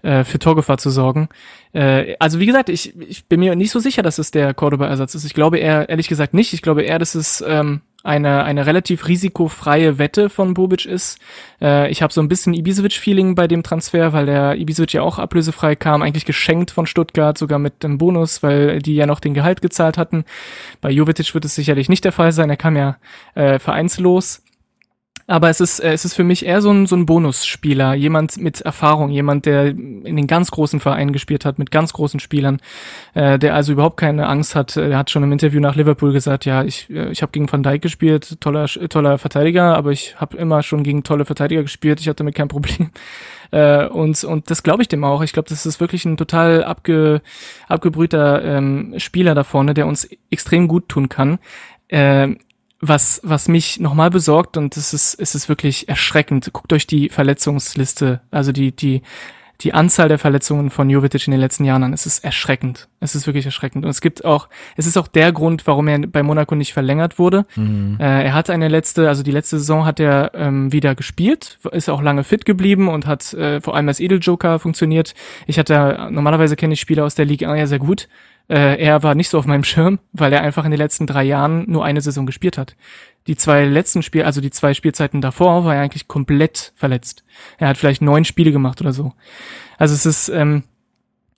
äh, für Torgefahr zu sorgen. Äh, also wie gesagt, ich, ich bin mir nicht so sicher, dass es der Cordoba-Ersatz ist. Ich glaube eher, ehrlich gesagt nicht. Ich glaube eher, dass es ähm, eine, eine relativ risikofreie Wette von Bobic ist. Äh, ich habe so ein bisschen Ibisevic-Feeling bei dem Transfer, weil der Ibisevic ja auch ablösefrei kam, eigentlich geschenkt von Stuttgart, sogar mit dem Bonus, weil die ja noch den Gehalt gezahlt hatten. Bei Jovetic wird es sicherlich nicht der Fall sein, er kam ja äh, vereinslos. Aber es ist, äh, es ist für mich eher so ein, so ein Bonusspieler, jemand mit Erfahrung, jemand, der in den ganz großen Vereinen gespielt hat, mit ganz großen Spielern, äh, der also überhaupt keine Angst hat. Er hat schon im Interview nach Liverpool gesagt, ja, ich, äh, ich habe gegen Van Dijk gespielt, toller, toller Verteidiger, aber ich habe immer schon gegen tolle Verteidiger gespielt, ich hatte damit kein Problem. Äh, und, und das glaube ich dem auch. Ich glaube, das ist wirklich ein total abge, abgebrühter ähm, Spieler da vorne, der uns extrem gut tun kann. Äh, was, was mich nochmal besorgt, und es ist, es ist wirklich erschreckend, guckt euch die Verletzungsliste, also die, die, die Anzahl der Verletzungen von Jovetic in den letzten Jahren an. Es ist erschreckend. Es ist wirklich erschreckend. Und es gibt auch, es ist auch der Grund, warum er bei Monaco nicht verlängert wurde. Mhm. Äh, er hat eine letzte, also die letzte Saison hat er ähm, wieder gespielt, ist auch lange fit geblieben und hat äh, vor allem als Edeljoker funktioniert. Ich hatte, normalerweise kenne ich Spieler aus der Liga ja sehr gut. Äh, er war nicht so auf meinem Schirm, weil er einfach in den letzten drei Jahren nur eine Saison gespielt hat. Die zwei letzten Spiele, also die zwei Spielzeiten davor, war er eigentlich komplett verletzt. Er hat vielleicht neun Spiele gemacht oder so. Also es ist, ähm,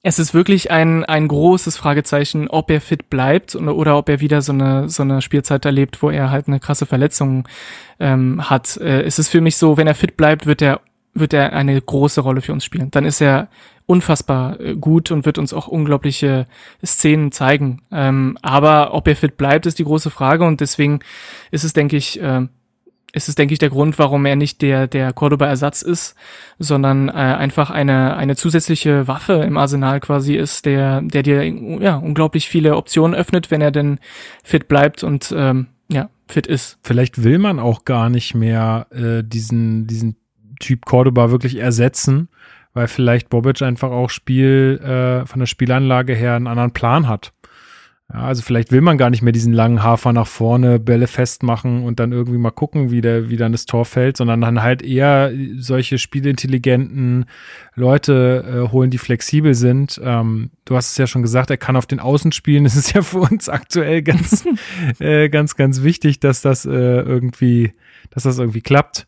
es ist wirklich ein, ein großes Fragezeichen, ob er fit bleibt oder, oder ob er wieder so eine, so eine Spielzeit erlebt, wo er halt eine krasse Verletzung ähm, hat. Äh, es ist für mich so, wenn er fit bleibt, wird er wird er eine große Rolle für uns spielen. Dann ist er unfassbar äh, gut und wird uns auch unglaubliche Szenen zeigen. Ähm, aber ob er fit bleibt, ist die große Frage und deswegen ist es, denke ich, äh, ist es, denke ich, der Grund, warum er nicht der, der Cordoba-Ersatz ist, sondern äh, einfach eine, eine zusätzliche Waffe im Arsenal quasi ist, der, der dir ja, unglaublich viele Optionen öffnet, wenn er denn fit bleibt und ähm, ja, fit ist. Vielleicht will man auch gar nicht mehr äh, diesen, diesen Typ Cordoba wirklich ersetzen, weil vielleicht Bobic einfach auch Spiel äh, von der Spielanlage her einen anderen Plan hat. Ja, also vielleicht will man gar nicht mehr diesen langen Hafer nach vorne, Bälle festmachen und dann irgendwie mal gucken, wie, der, wie dann das Tor fällt, sondern dann halt eher solche spielintelligenten Leute äh, holen, die flexibel sind. Ähm, du hast es ja schon gesagt, er kann auf den Außen spielen. Es ist ja für uns aktuell ganz, äh, ganz, ganz wichtig, dass das äh, irgendwie, dass das irgendwie klappt.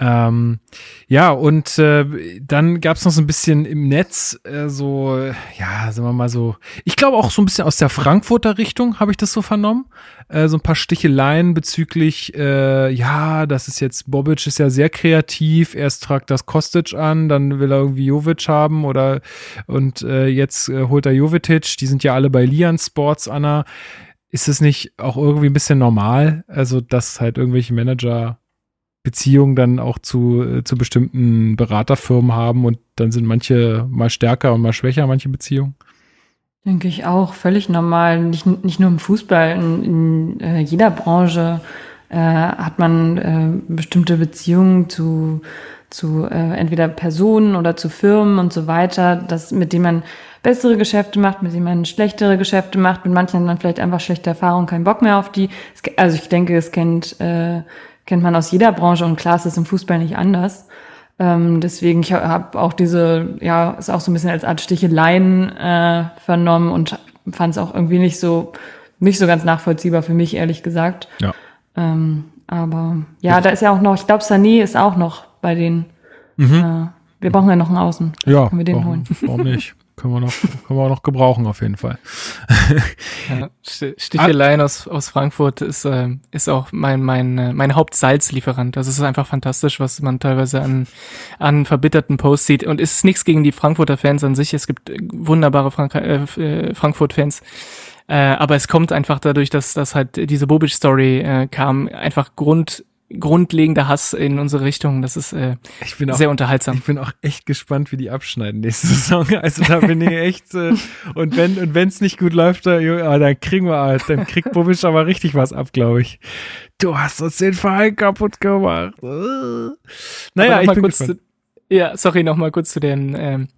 Ähm, ja, und äh, dann gab es noch so ein bisschen im Netz äh, so, ja, sagen wir mal so, ich glaube auch so ein bisschen aus der Frankfurter Richtung habe ich das so vernommen. Äh, so ein paar Sticheleien bezüglich, äh, ja, das ist jetzt, Bobic ist ja sehr kreativ, erst tragt das Kostic an, dann will er irgendwie Jovic haben oder und äh, jetzt äh, holt er Jovetic, die sind ja alle bei Lian Sports, Anna. Ist es nicht auch irgendwie ein bisschen normal, also dass halt irgendwelche Manager Beziehungen dann auch zu, äh, zu bestimmten Beraterfirmen haben und dann sind manche mal stärker und mal schwächer, manche Beziehungen? Denke ich auch, völlig normal. Nicht, nicht nur im Fußball, in, in äh, jeder Branche äh, hat man äh, bestimmte Beziehungen zu, zu äh, entweder Personen oder zu Firmen und so weiter, das, mit denen man bessere Geschäfte macht, mit denen man schlechtere Geschäfte macht, mit manchen man vielleicht einfach schlechte Erfahrungen, keinen Bock mehr auf die. Also ich denke, es kennt äh, kennt man aus jeder Branche und klar ist es im Fußball nicht anders. Ähm, deswegen, ich habe auch diese, ja, ist auch so ein bisschen als Art Sticheleien äh, vernommen und fand es auch irgendwie nicht so, nicht so ganz nachvollziehbar für mich, ehrlich gesagt. Ja. Ähm, aber ja, da ist ja auch noch, ich glaube, Sané ist auch noch bei den. Mhm. Äh, wir brauchen ja noch einen Außen. Ja. Können wir den warum, holen? Warum nicht? können wir noch, können wir auch noch gebrauchen auf jeden Fall. ja, Sticheleien aus, aus Frankfurt ist, äh, ist auch mein, mein, äh, mein Hauptsalzlieferant. Das ist einfach fantastisch, was man teilweise an, an verbitterten Posts sieht. Und es ist nichts gegen die Frankfurter Fans an sich. Es gibt wunderbare Frank äh, äh, Frankfurt-Fans. Äh, aber es kommt einfach dadurch, dass, dass halt diese Bobic-Story äh, kam, einfach Grund grundlegender Hass in unsere Richtung. Das ist äh, auch, sehr unterhaltsam. Ich bin auch echt gespannt, wie die abschneiden nächste Saison. Also da bin ich echt äh, und wenn und wenn es nicht gut läuft, ja, dann kriegen wir halt, dann kriegt Bobic aber richtig was ab, glaube ich. Du hast uns den Verein kaputt gemacht. Naja, ich bin kurz zu, ja, sorry, noch mal kurz zu den ähm,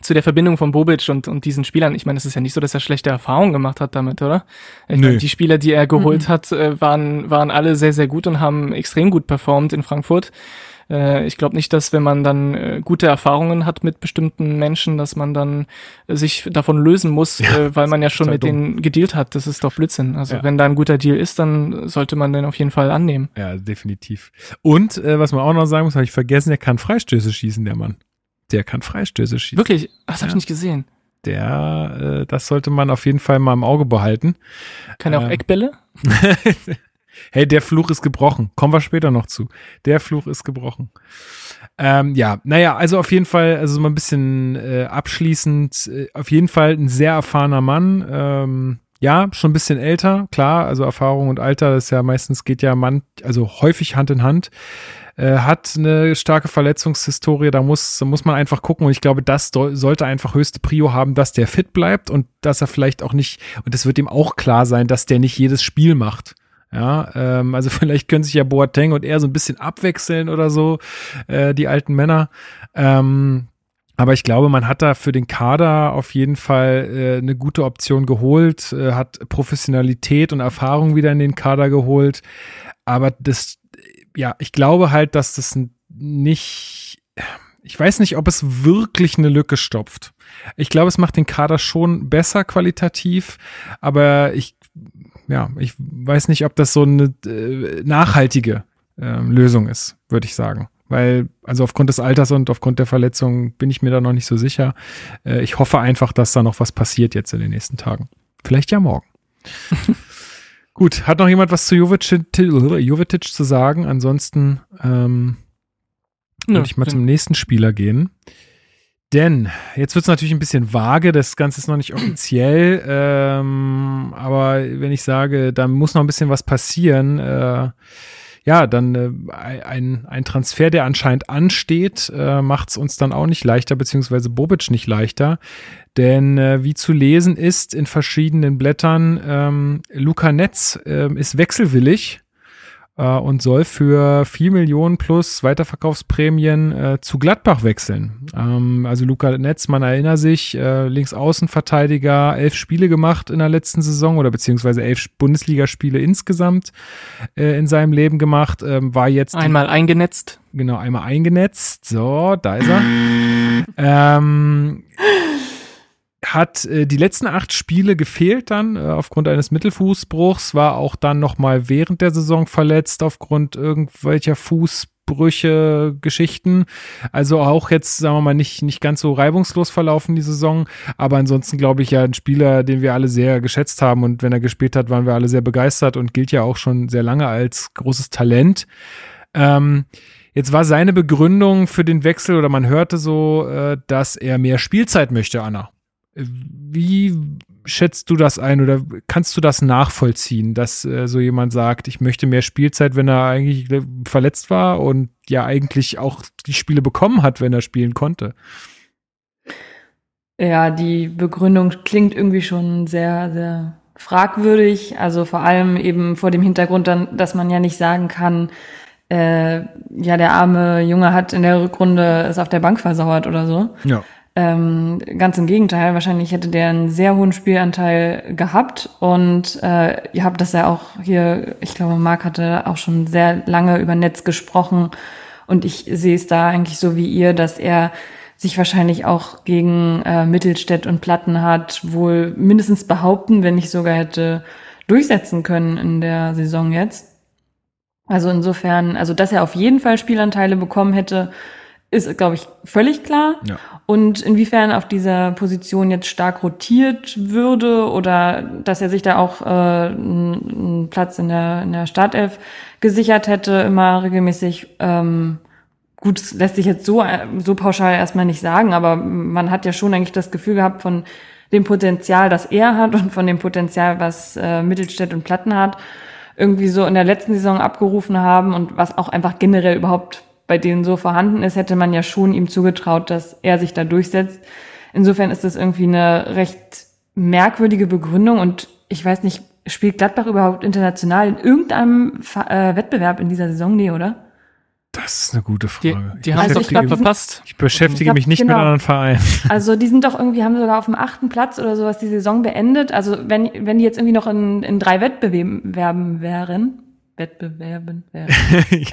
zu der Verbindung von Bobic und, und diesen Spielern, ich meine, es ist ja nicht so, dass er schlechte Erfahrungen gemacht hat damit, oder? Ich meine, die Spieler, die er geholt mhm. hat, äh, waren, waren alle sehr, sehr gut und haben extrem gut performt in Frankfurt. Äh, ich glaube nicht, dass wenn man dann äh, gute Erfahrungen hat mit bestimmten Menschen, dass man dann sich davon lösen muss, ja, äh, weil man ja schon mit dumm. denen gedealt hat. Das ist doch Blödsinn. Also ja. wenn da ein guter Deal ist, dann sollte man den auf jeden Fall annehmen. Ja, definitiv. Und äh, was man auch noch sagen muss, habe ich vergessen, der kann Freistöße schießen, der Mann. Der kann Freistöße schießen. Wirklich? Das habe ich nicht gesehen. Der, äh, das sollte man auf jeden Fall mal im Auge behalten. Kann er auch ähm, Eckbälle? hey, der Fluch ist gebrochen. Kommen wir später noch zu. Der Fluch ist gebrochen. Ähm, ja, naja, also auf jeden Fall, also mal ein bisschen äh, abschließend, äh, auf jeden Fall ein sehr erfahrener Mann. Ähm, ja, schon ein bisschen älter, klar, also Erfahrung und Alter, das ist ja meistens geht ja man, also häufig Hand in Hand äh, hat eine starke Verletzungshistorie. Da muss, da muss man einfach gucken. Und ich glaube, das sollte einfach höchste Prio haben, dass der fit bleibt und dass er vielleicht auch nicht, und es wird ihm auch klar sein, dass der nicht jedes Spiel macht. Ja, ähm, also vielleicht können sich ja Boateng und er so ein bisschen abwechseln oder so, äh, die alten Männer. Ähm, aber ich glaube, man hat da für den Kader auf jeden Fall äh, eine gute Option geholt, äh, hat Professionalität und Erfahrung wieder in den Kader geholt. Aber das ja, ich glaube halt, dass das nicht, ich weiß nicht, ob es wirklich eine Lücke stopft. Ich glaube, es macht den Kader schon besser qualitativ, aber ich, ja, ich weiß nicht, ob das so eine äh, nachhaltige äh, Lösung ist, würde ich sagen. Weil, also aufgrund des Alters und aufgrund der Verletzung bin ich mir da noch nicht so sicher. Äh, ich hoffe einfach, dass da noch was passiert jetzt in den nächsten Tagen. Vielleicht ja morgen. Gut, hat noch jemand was zu Jovetic, zu sagen? Ansonsten ähm, ja, würde ich mal zum nächsten Spieler gehen. Denn jetzt wird es natürlich ein bisschen vage, das Ganze ist noch nicht offiziell, ähm, aber wenn ich sage, da muss noch ein bisschen was passieren, äh, ja, dann äh, ein, ein Transfer, der anscheinend ansteht, äh, macht es uns dann auch nicht leichter, beziehungsweise Bobic nicht leichter. Denn äh, wie zu lesen ist in verschiedenen Blättern, ähm, Luca Netz äh, ist wechselwillig äh, und soll für 4 Millionen plus Weiterverkaufsprämien äh, zu Gladbach wechseln. Ähm, also Luca Netz, man erinnert sich, äh, Linksaußenverteidiger, elf Spiele gemacht in der letzten Saison oder beziehungsweise elf Bundesligaspiele insgesamt äh, in seinem Leben gemacht, ähm, war jetzt einmal eingenetzt. Genau, einmal eingenetzt. So, da ist er. ähm, hat äh, die letzten acht Spiele gefehlt dann äh, aufgrund eines Mittelfußbruchs, war auch dann nochmal während der Saison verletzt aufgrund irgendwelcher Fußbrüche, Geschichten. Also auch jetzt, sagen wir mal, nicht, nicht ganz so reibungslos verlaufen die Saison. Aber ansonsten glaube ich ja ein Spieler, den wir alle sehr geschätzt haben und wenn er gespielt hat, waren wir alle sehr begeistert und gilt ja auch schon sehr lange als großes Talent. Ähm, Jetzt war seine Begründung für den Wechsel oder man hörte so, äh, dass er mehr Spielzeit möchte, Anna. Wie schätzt du das ein oder kannst du das nachvollziehen, dass äh, so jemand sagt, ich möchte mehr Spielzeit, wenn er eigentlich verletzt war und ja eigentlich auch die Spiele bekommen hat, wenn er spielen konnte? Ja, die Begründung klingt irgendwie schon sehr, sehr fragwürdig. Also vor allem eben vor dem Hintergrund dann, dass man ja nicht sagen kann, äh, ja, der arme Junge hat in der Rückrunde es auf der Bank versauert oder so. Ja. Ähm, ganz im Gegenteil, wahrscheinlich hätte der einen sehr hohen Spielanteil gehabt und äh, ihr habt das ja auch hier, ich glaube, Marc hatte auch schon sehr lange über Netz gesprochen und ich sehe es da eigentlich so wie ihr, dass er sich wahrscheinlich auch gegen äh, Mittelstädt und Platten hat wohl mindestens behaupten, wenn nicht sogar hätte durchsetzen können in der Saison jetzt. Also insofern, also dass er auf jeden Fall Spielanteile bekommen hätte, ist, glaube ich, völlig klar. Ja. Und inwiefern auf dieser Position jetzt stark rotiert würde oder dass er sich da auch äh, einen Platz in der, in der Startelf gesichert hätte, immer regelmäßig. Ähm, gut, lässt sich jetzt so, so pauschal erstmal nicht sagen, aber man hat ja schon eigentlich das Gefühl gehabt von dem Potenzial, das er hat und von dem Potenzial, was äh, Mittelstädt und Platten hat, irgendwie so in der letzten Saison abgerufen haben und was auch einfach generell überhaupt bei denen so vorhanden ist, hätte man ja schon ihm zugetraut, dass er sich da durchsetzt. Insofern ist das irgendwie eine recht merkwürdige Begründung und ich weiß nicht, spielt Gladbach überhaupt international in irgendeinem äh, Wettbewerb in dieser Saison? Nee, oder? Das ist eine gute Frage. Die, die haben also es doch verpasst. Ich beschäftige ich glaub, mich nicht genau. mit anderen Vereinen. Also die sind doch irgendwie, haben sogar auf dem achten Platz oder sowas die Saison beendet. Also wenn, wenn die jetzt irgendwie noch in, in drei Wettbewerben wären, Wettbewerben. Ja,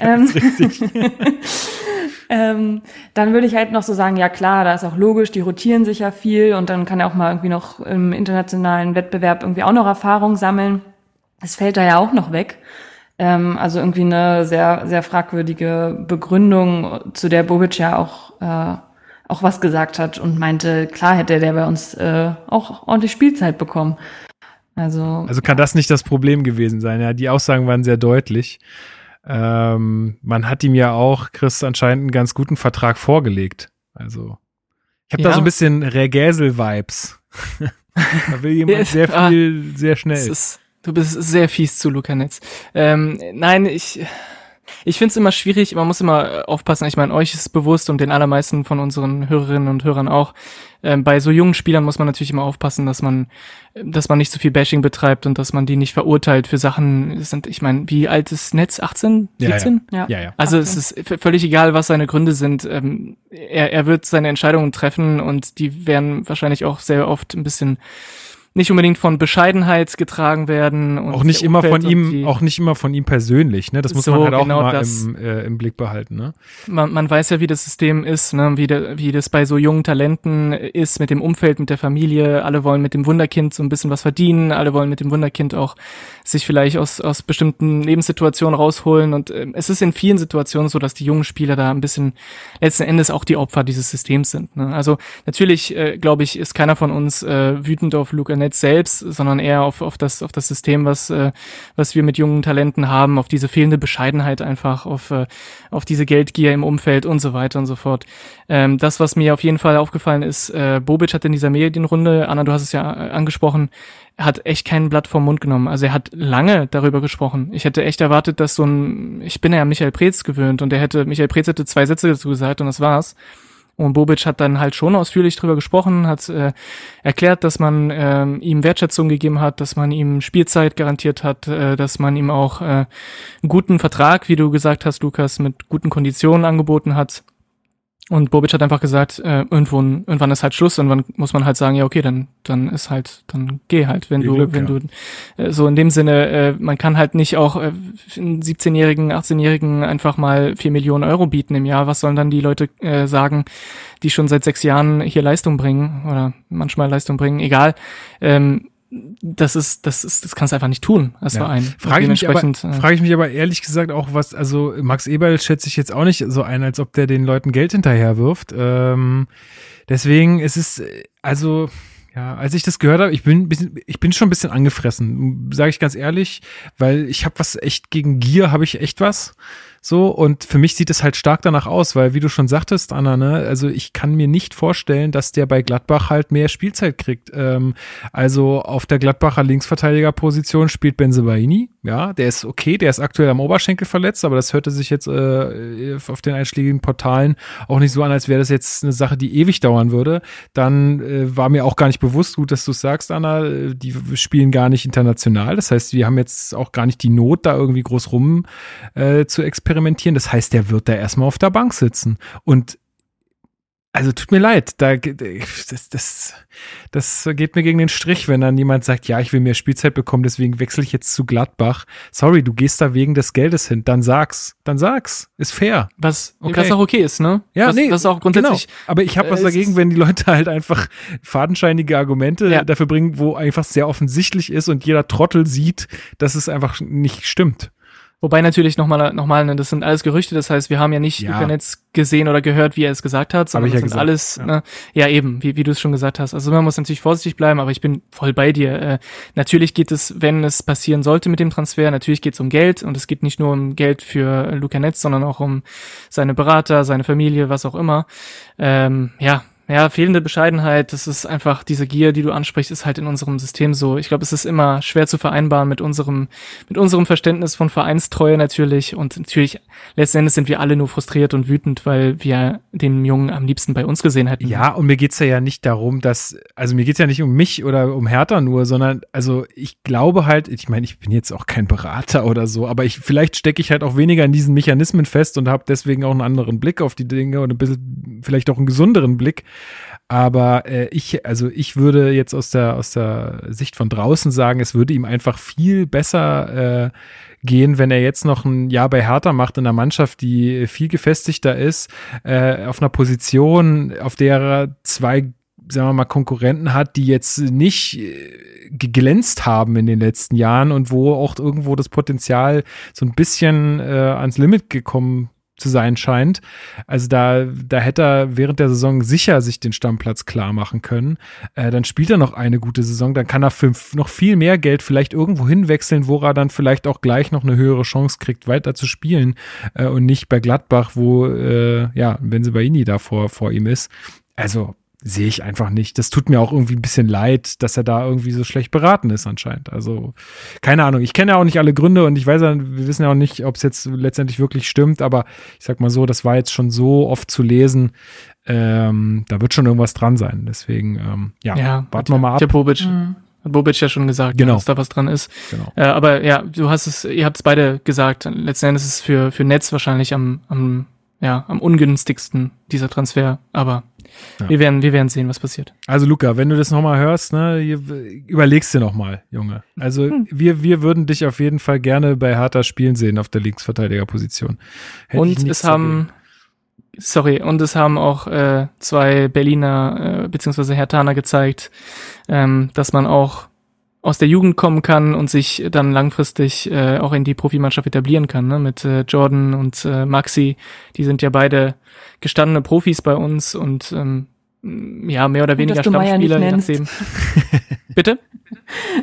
ähm, richtig. ähm, dann würde ich halt noch so sagen, ja klar, da ist auch logisch, die rotieren sich ja viel und dann kann er auch mal irgendwie noch im internationalen Wettbewerb irgendwie auch noch Erfahrung sammeln. Das fällt da ja auch noch weg. Ähm, also irgendwie eine sehr, sehr fragwürdige Begründung, zu der Bobic ja auch, äh, auch was gesagt hat und meinte, klar hätte der bei uns äh, auch ordentlich Spielzeit bekommen. Also, also kann das nicht das Problem gewesen sein. Ja, die Aussagen waren sehr deutlich. Ähm, man hat ihm ja auch, Chris, anscheinend einen ganz guten Vertrag vorgelegt. Also, ich habe ja. da so ein bisschen Regäsel-Vibes. da will jemand sehr viel, ah, sehr schnell. Ist, du bist sehr fies zu Luca Netz. Ähm, nein, ich, ich finde es immer schwierig, man muss immer aufpassen. Ich meine, euch ist bewusst und den allermeisten von unseren Hörerinnen und Hörern auch, ähm, bei so jungen Spielern muss man natürlich immer aufpassen, dass man, dass man nicht zu so viel Bashing betreibt und dass man die nicht verurteilt für Sachen. Sind, ich meine, wie alt ist Netz? 18, 17? Ja, ja. ja. ja, Also 18. es ist völlig egal, was seine Gründe sind. Ähm, er, er wird seine Entscheidungen treffen und die werden wahrscheinlich auch sehr oft ein bisschen nicht unbedingt von Bescheidenheit getragen werden. Und auch nicht immer von ihm, auch nicht immer von ihm persönlich, ne? Das muss so, man halt auch genau mal im, äh, im Blick behalten, ne? Man, man weiß ja, wie das System ist, ne? Wie, de, wie das bei so jungen Talenten ist, mit dem Umfeld, mit der Familie. Alle wollen mit dem Wunderkind so ein bisschen was verdienen, alle wollen mit dem Wunderkind auch sich vielleicht aus, aus bestimmten Lebenssituationen rausholen. Und äh, es ist in vielen Situationen so, dass die jungen Spieler da ein bisschen letzten Endes auch die Opfer dieses Systems sind. Ne? Also natürlich, äh, glaube ich, ist keiner von uns äh, wütend auf Luke Netz selbst, sondern eher auf, auf, das, auf das System, was, äh, was wir mit jungen Talenten haben, auf diese fehlende Bescheidenheit einfach, auf, äh, auf diese Geldgier im Umfeld und so weiter und so fort. Ähm, das, was mir auf jeden Fall aufgefallen ist, äh, Bobic hat in dieser Medienrunde, Anna, du hast es ja äh, angesprochen, hat echt kein Blatt vom Mund genommen. Also er hat lange darüber gesprochen. Ich hätte echt erwartet, dass so ein, ich bin ja Michael Preetz gewöhnt und er hätte, Michael Preetz hätte zwei Sätze dazu gesagt und das war's. Und Bobic hat dann halt schon ausführlich drüber gesprochen, hat äh, erklärt, dass man äh, ihm Wertschätzung gegeben hat, dass man ihm Spielzeit garantiert hat, äh, dass man ihm auch äh, einen guten Vertrag, wie du gesagt hast, Lukas, mit guten Konditionen angeboten hat. Und Bobic hat einfach gesagt, äh, irgendwo, irgendwann ist halt Schluss, irgendwann muss man halt sagen, ja okay, dann dann ist halt, dann geh halt, wenn Viel du, Glück, wenn ja. du äh, so in dem Sinne, äh, man kann halt nicht auch äh, einen 17-jährigen, 18-jährigen einfach mal vier Millionen Euro bieten im Jahr. Was sollen dann die Leute äh, sagen, die schon seit sechs Jahren hier Leistung bringen oder manchmal Leistung bringen? Egal. Ähm, das ist, das ist, das kannst du einfach nicht tun als ja. Verein. Frage ich, mich aber, äh, frage ich mich aber ehrlich gesagt auch, was, also Max Eberl schätze ich jetzt auch nicht so ein, als ob der den Leuten Geld hinterher wirft. Ähm, deswegen ist es, also, ja, als ich das gehört habe, ich bin, ich bin schon ein bisschen angefressen, sage ich ganz ehrlich, weil ich habe was echt gegen Gier, habe ich echt was. So, und für mich sieht es halt stark danach aus, weil, wie du schon sagtest, Anna, ne, also ich kann mir nicht vorstellen, dass der bei Gladbach halt mehr Spielzeit kriegt. Ähm, also auf der Gladbacher Linksverteidigerposition spielt Benzebaini, ja, der ist okay, der ist aktuell am Oberschenkel verletzt, aber das hörte sich jetzt äh, auf den einschlägigen Portalen auch nicht so an, als wäre das jetzt eine Sache, die ewig dauern würde. Dann äh, war mir auch gar nicht bewusst, gut, dass du sagst, Anna, äh, die spielen gar nicht international. Das heißt, wir haben jetzt auch gar nicht die Not, da irgendwie groß rum äh, zu experimentieren experimentieren. Das heißt, der wird da erstmal auf der Bank sitzen. Und also tut mir leid, da, das, das, das geht mir gegen den Strich, wenn dann jemand sagt, ja, ich will mehr Spielzeit bekommen, deswegen wechsle ich jetzt zu Gladbach. Sorry, du gehst da wegen des Geldes hin. Dann sag's, dann sag's. Ist fair. Was, okay. was auch okay ist, ne? Ja, was, nee, was auch grundsätzlich. Genau. Aber ich habe was äh, dagegen, wenn die Leute halt einfach fadenscheinige Argumente ja. dafür bringen, wo einfach sehr offensichtlich ist und jeder Trottel sieht, dass es einfach nicht stimmt. Wobei natürlich nochmal, nochmal, ne, das sind alles Gerüchte, das heißt, wir haben ja nicht ja. Luca Netz gesehen oder gehört, wie er es gesagt hat, sondern das ja sind gesagt. alles, ja. Ne, ja eben, wie, wie du es schon gesagt hast. Also man muss natürlich vorsichtig bleiben, aber ich bin voll bei dir. Äh, natürlich geht es, wenn es passieren sollte mit dem Transfer, natürlich geht es um Geld und es geht nicht nur um Geld für Luca Netz, sondern auch um seine Berater, seine Familie, was auch immer. Ähm, ja, ja, fehlende Bescheidenheit, das ist einfach diese Gier, die du ansprichst, ist halt in unserem System so. Ich glaube, es ist immer schwer zu vereinbaren mit unserem, mit unserem Verständnis von Vereinstreue natürlich. Und natürlich, letzten Endes sind wir alle nur frustriert und wütend, weil wir den Jungen am liebsten bei uns gesehen hätten. Ja, und mir geht's ja nicht darum, dass, also mir geht's ja nicht um mich oder um Hertha nur, sondern, also ich glaube halt, ich meine, ich bin jetzt auch kein Berater oder so, aber ich, vielleicht stecke ich halt auch weniger in diesen Mechanismen fest und habe deswegen auch einen anderen Blick auf die Dinge und ein bisschen, vielleicht auch einen gesunderen Blick. Aber äh, ich, also ich würde jetzt aus der, aus der Sicht von draußen sagen, es würde ihm einfach viel besser äh, gehen, wenn er jetzt noch ein Jahr bei Hertha macht in einer Mannschaft, die viel gefestigter ist, äh, auf einer Position, auf der er zwei sagen wir mal, Konkurrenten hat, die jetzt nicht äh, geglänzt haben in den letzten Jahren und wo auch irgendwo das Potenzial so ein bisschen äh, ans Limit gekommen zu sein scheint. Also da, da hätte er während der Saison sicher sich den Stammplatz klar machen können. Äh, dann spielt er noch eine gute Saison, dann kann er für noch viel mehr Geld vielleicht irgendwo hinwechseln, wo er dann vielleicht auch gleich noch eine höhere Chance kriegt, weiter zu spielen äh, und nicht bei Gladbach, wo äh, ja, wenn sie bei Ini da vor, vor ihm ist. Also sehe ich einfach nicht. Das tut mir auch irgendwie ein bisschen leid, dass er da irgendwie so schlecht beraten ist anscheinend. Also keine Ahnung. Ich kenne ja auch nicht alle Gründe und ich weiß ja, wir wissen ja auch nicht, ob es jetzt letztendlich wirklich stimmt, aber ich sag mal so, das war jetzt schon so oft zu lesen. Ähm, da wird schon irgendwas dran sein. Deswegen, ähm, ja, ja, warten wir mal ab. Der Bobic. Mhm. Hat Bobic ja schon gesagt, genau. dass da was dran ist. Genau. Äh, aber ja, du hast es, ihr habt es beide gesagt. Letzten Endes ist es für, für Netz wahrscheinlich am, am ja, am ungünstigsten dieser Transfer. Aber ja. wir, werden, wir werden sehen, was passiert. Also Luca, wenn du das nochmal hörst, ne, überlegst dir nochmal, Junge. Also hm. wir, wir würden dich auf jeden Fall gerne bei Hertha spielen sehen auf der Linksverteidigerposition. Hätte und es haben, sorry, und es haben auch äh, zwei Berliner äh, beziehungsweise Hertaner gezeigt, ähm, dass man auch aus der Jugend kommen kann und sich dann langfristig äh, auch in die Profimannschaft etablieren kann. Ne? Mit äh, Jordan und äh, Maxi, die sind ja beide gestandene Profis bei uns und ähm, ja, mehr oder Gut, weniger Stammspieler, je nachdem. Bitte?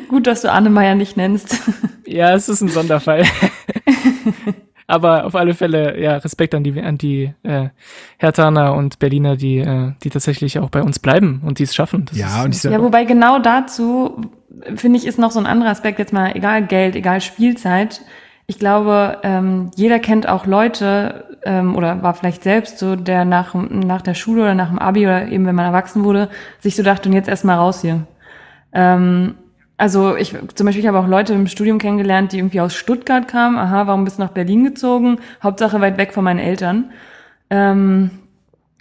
Gut, dass du Annemeyer nicht nennst. ja, es ist ein Sonderfall. Aber auf alle Fälle, ja, Respekt an die, an die äh, Hertaner und Berliner, die, äh, die tatsächlich auch bei uns bleiben und die es schaffen. Das ja, und ich ja, wobei genau dazu, finde ich, ist noch so ein anderer Aspekt, jetzt mal egal Geld, egal Spielzeit. Ich glaube, ähm, jeder kennt auch Leute ähm, oder war vielleicht selbst so, der nach, nach der Schule oder nach dem Abi oder eben wenn man erwachsen wurde, sich so dachte, und jetzt erstmal raus hier. Ähm, also ich zum Beispiel, ich habe auch Leute im Studium kennengelernt, die irgendwie aus Stuttgart kamen. Aha, warum bist du nach Berlin gezogen? Hauptsache weit weg von meinen Eltern. Ähm,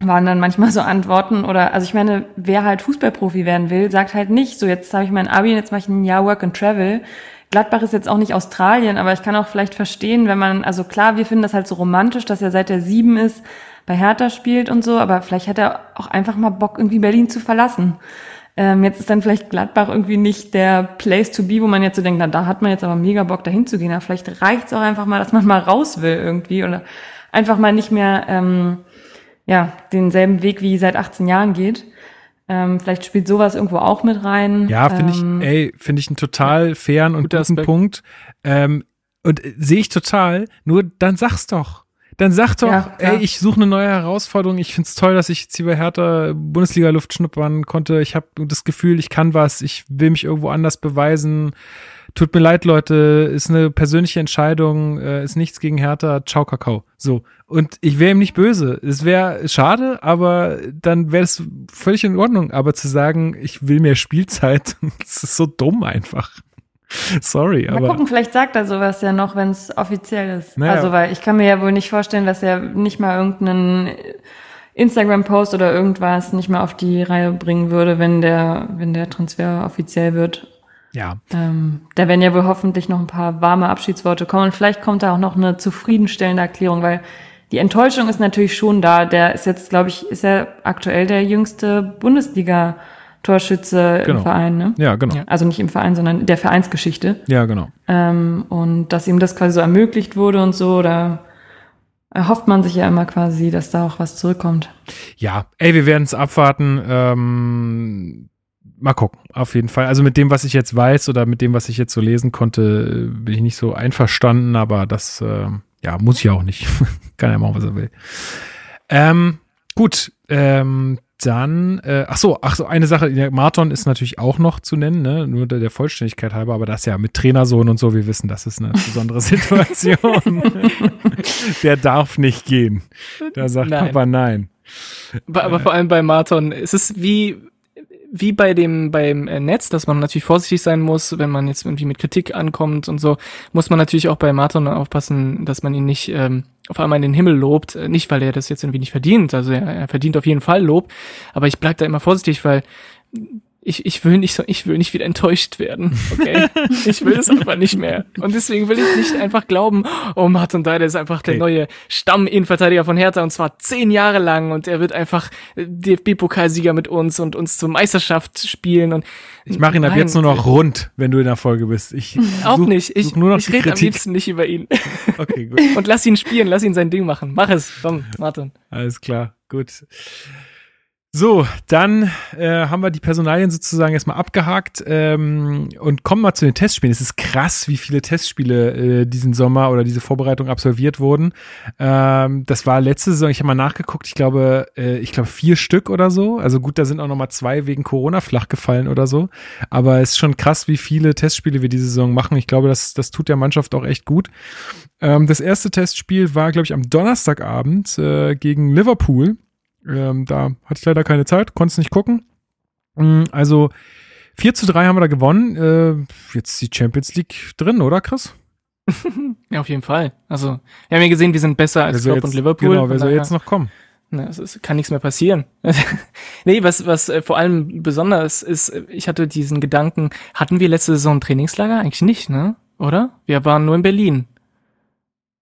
waren dann manchmal so Antworten oder also ich meine, wer halt Fußballprofi werden will, sagt halt nicht so jetzt habe ich mein Abi und jetzt mache ich ein Jahr Work and Travel. Gladbach ist jetzt auch nicht Australien, aber ich kann auch vielleicht verstehen, wenn man also klar, wir finden das halt so romantisch, dass er seit der sieben ist bei Hertha spielt und so, aber vielleicht hat er auch einfach mal Bock irgendwie Berlin zu verlassen. Ähm, jetzt ist dann vielleicht Gladbach irgendwie nicht der Place to be, wo man jetzt so denkt, na, da hat man jetzt aber mega Bock dahin zu gehen. Aber vielleicht reicht es auch einfach mal, dass man mal raus will irgendwie oder einfach mal nicht mehr ähm, ja denselben Weg wie seit 18 Jahren geht. Ähm, vielleicht spielt sowas irgendwo auch mit rein. Ja, finde ähm, ich, ey, finde ich einen total fairen und guten Aspekt. Punkt. Ähm, und äh, sehe ich total. Nur dann sag's doch. Dann sag doch, ja, ey, ich suche eine neue Herausforderung. Ich find's toll, dass ich jetzt hier bei Hertha Bundesliga-Luft schnuppern konnte. Ich habe das Gefühl, ich kann was. Ich will mich irgendwo anders beweisen. Tut mir leid, Leute. Ist eine persönliche Entscheidung. Äh, ist nichts gegen Hertha. Ciao, Kakao. So. Und ich wäre ihm nicht böse. Es wäre schade, aber dann wäre es völlig in Ordnung. Aber zu sagen, ich will mehr Spielzeit, das ist so dumm einfach. Sorry, Mal aber. Mal gucken, vielleicht sagt er sowas ja noch, wenn es offiziell ist. Naja. Also, weil ich kann mir ja wohl nicht vorstellen, dass er nicht mal irgendeinen Instagram-Post oder irgendwas nicht mehr auf die Reihe bringen würde, wenn der, wenn der Transfer offiziell wird. Ja. Ähm, da werden ja wohl hoffentlich noch ein paar warme Abschiedsworte kommen und vielleicht kommt da auch noch eine zufriedenstellende Erklärung, weil die Enttäuschung ist natürlich schon da. Der ist jetzt, glaube ich, ist er aktuell der jüngste Bundesliga- Torschütze genau. im Verein, ne? Ja, genau. Also nicht im Verein, sondern der Vereinsgeschichte. Ja, genau. Ähm, und dass ihm das quasi so ermöglicht wurde und so, da erhofft man sich ja immer quasi, dass da auch was zurückkommt. Ja, ey, wir werden es abwarten. Ähm, mal gucken, auf jeden Fall. Also mit dem, was ich jetzt weiß oder mit dem, was ich jetzt so lesen konnte, bin ich nicht so einverstanden, aber das, äh, ja, muss ich auch nicht. Kann ja machen, was er will. Ähm, gut, ähm, dann, äh, ach so, ach so, eine Sache, Marton ist natürlich auch noch zu nennen, ne? nur der, der Vollständigkeit halber, aber das ja mit Trainersohn und so, wir wissen, das ist eine besondere Situation. der darf nicht gehen. Da sagt nein. Papa nein. Aber, aber vor allem bei Marton, es ist wie, wie bei dem beim äh, Netz, dass man natürlich vorsichtig sein muss, wenn man jetzt irgendwie mit Kritik ankommt und so, muss man natürlich auch bei Martin aufpassen, dass man ihn nicht ähm, auf einmal in den Himmel lobt. Äh, nicht, weil er das jetzt irgendwie nicht verdient. Also er, er verdient auf jeden Fall Lob, aber ich bleib da immer vorsichtig, weil ich, ich will nicht so, ich will nicht wieder enttäuscht werden. Okay? ich will es einfach nicht mehr. Und deswegen will ich nicht einfach glauben, oh Martin Deider ist einfach der okay. neue Stamm-Innenverteidiger von Hertha und zwar zehn Jahre lang und er wird einfach DFB-Pokalsieger mit uns und uns zur Meisterschaft spielen und ich mache ihn ab jetzt nur noch rund, wenn du in der Folge bist. Ich auch such, nicht. Ich, nur noch ich rede am liebsten nicht über ihn. Okay, gut. und lass ihn spielen, lass ihn sein Ding machen. Mach es, komm, Martin. Alles klar, gut. So, dann äh, haben wir die Personalien sozusagen erstmal abgehakt ähm, und kommen mal zu den Testspielen. Es ist krass, wie viele Testspiele äh, diesen Sommer oder diese Vorbereitung absolviert wurden. Ähm, das war letzte Saison, ich habe mal nachgeguckt, ich glaube, äh, ich glaube vier Stück oder so. Also gut, da sind auch noch mal zwei wegen Corona flach gefallen oder so. Aber es ist schon krass, wie viele Testspiele wir diese Saison machen. Ich glaube, das, das tut der Mannschaft auch echt gut. Ähm, das erste Testspiel war, glaube ich, am Donnerstagabend äh, gegen Liverpool. Ähm, da hatte ich leider keine Zeit, konnte es nicht gucken. Mm, also 4 zu 3 haben wir da gewonnen. Äh, jetzt die Champions League drin, oder Chris? ja, auf jeden Fall. Also, wir haben ja gesehen, wir sind besser als Klopp und Liverpool. Genau, wer soll jetzt noch kommen? Na, es ist, kann nichts mehr passieren. nee, was, was äh, vor allem besonders ist, ich hatte diesen Gedanken, hatten wir letzte Saison ein Trainingslager? Eigentlich nicht, ne? Oder? Wir waren nur in Berlin.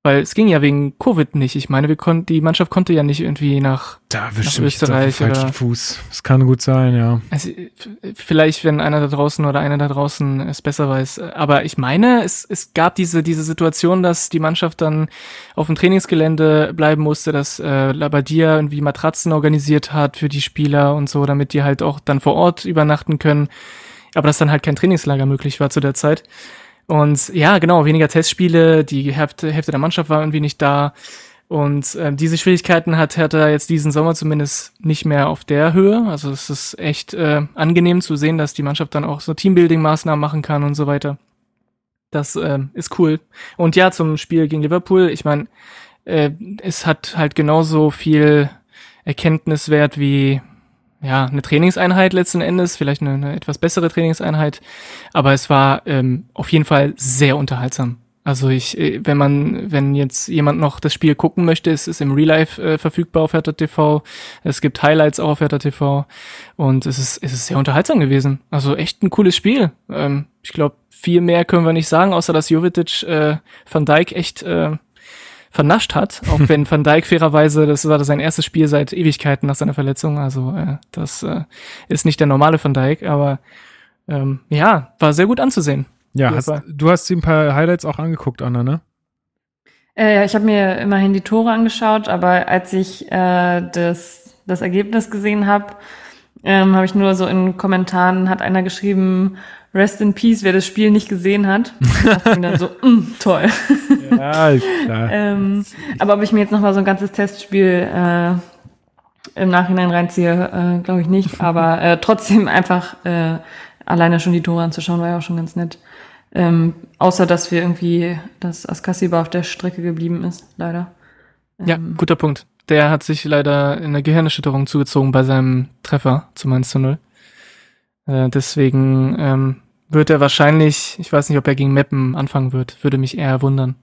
Weil es ging ja wegen Covid nicht. Ich meine, wir konnten, die Mannschaft konnte ja nicht irgendwie nach, da nach Österreich. Da falschen Fuß. Das kann gut sein, ja. Also, vielleicht, wenn einer da draußen oder einer da draußen es besser weiß. Aber ich meine, es, es gab diese, diese Situation, dass die Mannschaft dann auf dem Trainingsgelände bleiben musste, dass äh, Labadia irgendwie Matratzen organisiert hat für die Spieler und so, damit die halt auch dann vor Ort übernachten können. Aber dass dann halt kein Trainingslager möglich war zu der Zeit. Und ja, genau, weniger Testspiele, die Hälfte, Hälfte der Mannschaft war irgendwie nicht da. Und äh, diese Schwierigkeiten hat Hertha jetzt diesen Sommer zumindest nicht mehr auf der Höhe. Also es ist echt äh, angenehm zu sehen, dass die Mannschaft dann auch so Teambuilding-Maßnahmen machen kann und so weiter. Das äh, ist cool. Und ja, zum Spiel gegen Liverpool, ich meine, äh, es hat halt genauso viel Erkenntniswert wie ja, eine Trainingseinheit letzten Endes, vielleicht eine, eine etwas bessere Trainingseinheit, aber es war ähm, auf jeden Fall sehr unterhaltsam. Also ich, äh, wenn man, wenn jetzt jemand noch das Spiel gucken möchte, es ist im Real Life äh, verfügbar auf Hertha TV. Es gibt Highlights auch auf Hertha TV und es ist, es ist sehr unterhaltsam gewesen. Also echt ein cooles Spiel. Ähm, ich glaube, viel mehr können wir nicht sagen, außer dass Jovetic äh, Van Dijk echt äh, vernascht hat, auch wenn Van Dijk fairerweise, das war sein erstes Spiel seit Ewigkeiten nach seiner Verletzung, also äh, das äh, ist nicht der normale Van Dijk, aber ähm, ja, war sehr gut anzusehen. Ja, hast, du hast dir ein paar Highlights auch angeguckt, Anna, ne? Äh, ja, ich habe mir immerhin die Tore angeschaut, aber als ich äh, das, das Ergebnis gesehen habe, ähm, habe ich nur so in Kommentaren hat einer geschrieben, Rest in Peace, wer das Spiel nicht gesehen hat. Und dann so, mm, toll. Ja, klar. ähm, aber ob ich mir jetzt nochmal so ein ganzes Testspiel äh, im Nachhinein reinziehe, äh, glaube ich nicht. Aber äh, trotzdem einfach äh, alleine schon die Tore anzuschauen, war ja auch schon ganz nett. Ähm, außer dass wir irgendwie, dass Askasiba auf der Strecke geblieben ist, leider. Ähm, ja, guter Punkt. Der hat sich leider in eine Gehirnerschütterung zugezogen bei seinem Treffer zum 1 zu 0. Äh, deswegen ähm, wird er wahrscheinlich, ich weiß nicht, ob er gegen Meppen anfangen wird, würde mich eher wundern.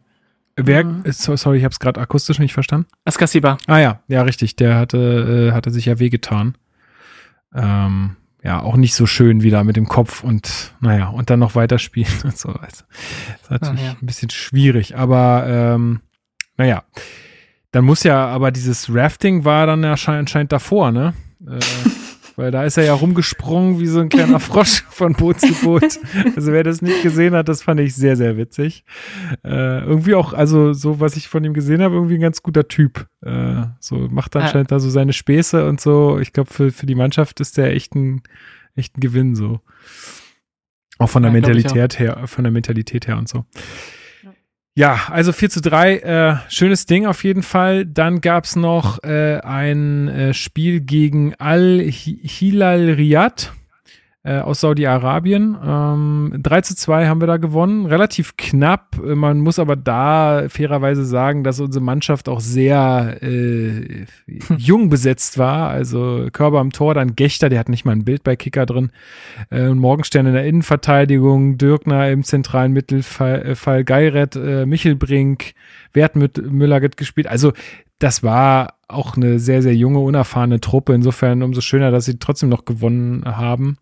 Wer, mhm. sorry, ich habe es gerade akustisch nicht verstanden. Askasiba. Ah ja, ja, richtig. Der hatte, äh, hatte sich ja wehgetan. Ähm, ja, auch nicht so schön wieder mit dem Kopf und naja, und dann noch weiterspielen und so. Also, das ist natürlich ah, ja. ein bisschen schwierig, aber ähm, naja. Dann muss ja, aber dieses Rafting war dann anscheinend davor, ne? Äh, weil da ist er ja rumgesprungen wie so ein kleiner Frosch von Boot zu Boot. Also wer das nicht gesehen hat, das fand ich sehr, sehr witzig. Äh, irgendwie auch, also so, was ich von ihm gesehen habe, irgendwie ein ganz guter Typ. Äh, so macht anscheinend ja. da so seine Späße und so. Ich glaube, für, für die Mannschaft ist der echt ein, echt ein Gewinn so. Auch von der ja, Mentalität her, von der Mentalität her und so. Ja, also 4 zu 3, äh, schönes Ding auf jeden Fall. Dann gab's noch äh, ein äh, Spiel gegen Al-Hilal Riyadh. Äh, aus Saudi-Arabien. Ähm, 3 zu 2 haben wir da gewonnen, relativ knapp. Man muss aber da fairerweise sagen, dass unsere Mannschaft auch sehr äh, jung besetzt war. Also Körper am Tor, dann Gechter, der hat nicht mal ein Bild bei Kicker drin. Äh, Morgenstern in der Innenverteidigung, Dürkner im zentralen Mittelfall, äh, Geiret, äh, Michelbrink, Wertmüller wird gespielt. Also das war auch eine sehr, sehr junge, unerfahrene Truppe. Insofern umso schöner, dass sie trotzdem noch gewonnen haben.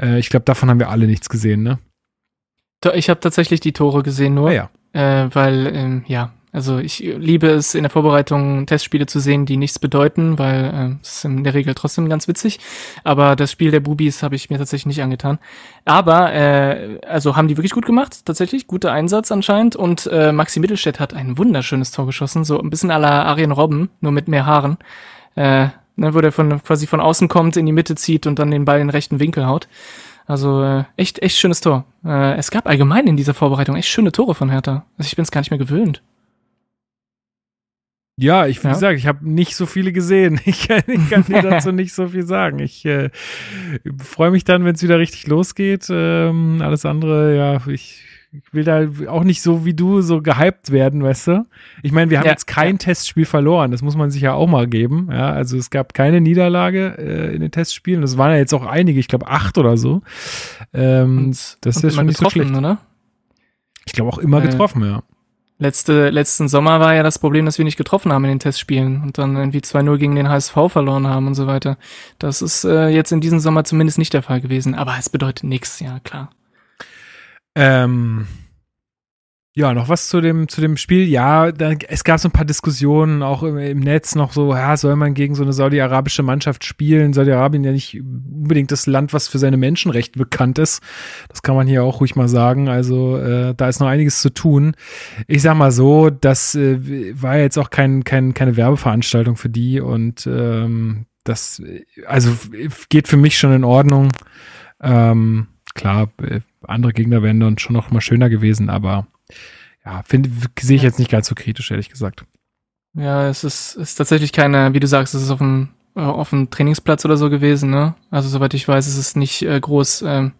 Äh, ich glaube, davon haben wir alle nichts gesehen, ne? Ich habe tatsächlich die Tore gesehen nur, ah, ja. äh, weil ähm, ja, also ich liebe es in der Vorbereitung Testspiele zu sehen, die nichts bedeuten, weil äh, es ist in der Regel trotzdem ganz witzig. Aber das Spiel der Bubis habe ich mir tatsächlich nicht angetan. Aber äh, also haben die wirklich gut gemacht, tatsächlich guter Einsatz anscheinend. Und äh, Maxi Mittelstädt hat ein wunderschönes Tor geschossen, so ein bisschen à la Arjen Robben, nur mit mehr Haaren. Äh, ne, wo der von quasi von außen kommt, in die Mitte zieht und dann den Ball in den rechten Winkel haut. Also äh, echt, echt schönes Tor. Äh, es gab allgemein in dieser Vorbereitung echt schöne Tore von Hertha. Also ich bin es gar nicht mehr gewöhnt. Ja, ich, wie ja. gesagt, ich habe nicht so viele gesehen. Ich kann, ich kann dir dazu nicht so viel sagen. Ich äh, freue mich dann, wenn es wieder richtig losgeht. Ähm, alles andere, ja, ich, ich, will da auch nicht so wie du so gehypt werden, weißt du? Ich meine, wir haben ja, jetzt kein ja. Testspiel verloren. Das muss man sich ja auch mal geben. Ja, also es gab keine Niederlage äh, in den Testspielen. Das waren ja jetzt auch einige, ich glaube acht oder so. Ähm, und, das ist schon nicht so schlecht. Oder? Ich glaube auch immer äh, getroffen, ja. Letzte, letzten Sommer war ja das Problem, dass wir nicht getroffen haben in den Testspielen und dann irgendwie 2-0 gegen den HSV verloren haben und so weiter. Das ist äh, jetzt in diesem Sommer zumindest nicht der Fall gewesen, aber es bedeutet nichts, ja klar. Ähm, ja, noch was zu dem, zu dem Spiel. Ja, da, es gab so ein paar Diskussionen auch im, im, Netz noch so, ja, soll man gegen so eine saudi-arabische Mannschaft spielen? Saudi-Arabien ja nicht unbedingt das Land, was für seine Menschenrechte bekannt ist. Das kann man hier auch ruhig mal sagen. Also äh, da ist noch einiges zu tun. Ich sag mal so, das äh, war jetzt auch kein, kein, keine Werbeveranstaltung für die und ähm, das, also geht für mich schon in Ordnung. Ähm, klar, äh, andere Gegner wären dann schon noch mal schöner gewesen, aber ja, finde, sehe ich jetzt nicht ganz so kritisch, ehrlich gesagt. Ja, es ist, ist tatsächlich keine, wie du sagst, es ist auf dem, äh, auf dem Trainingsplatz oder so gewesen, ne? Also soweit ich weiß, ist es nicht äh, groß, ähm,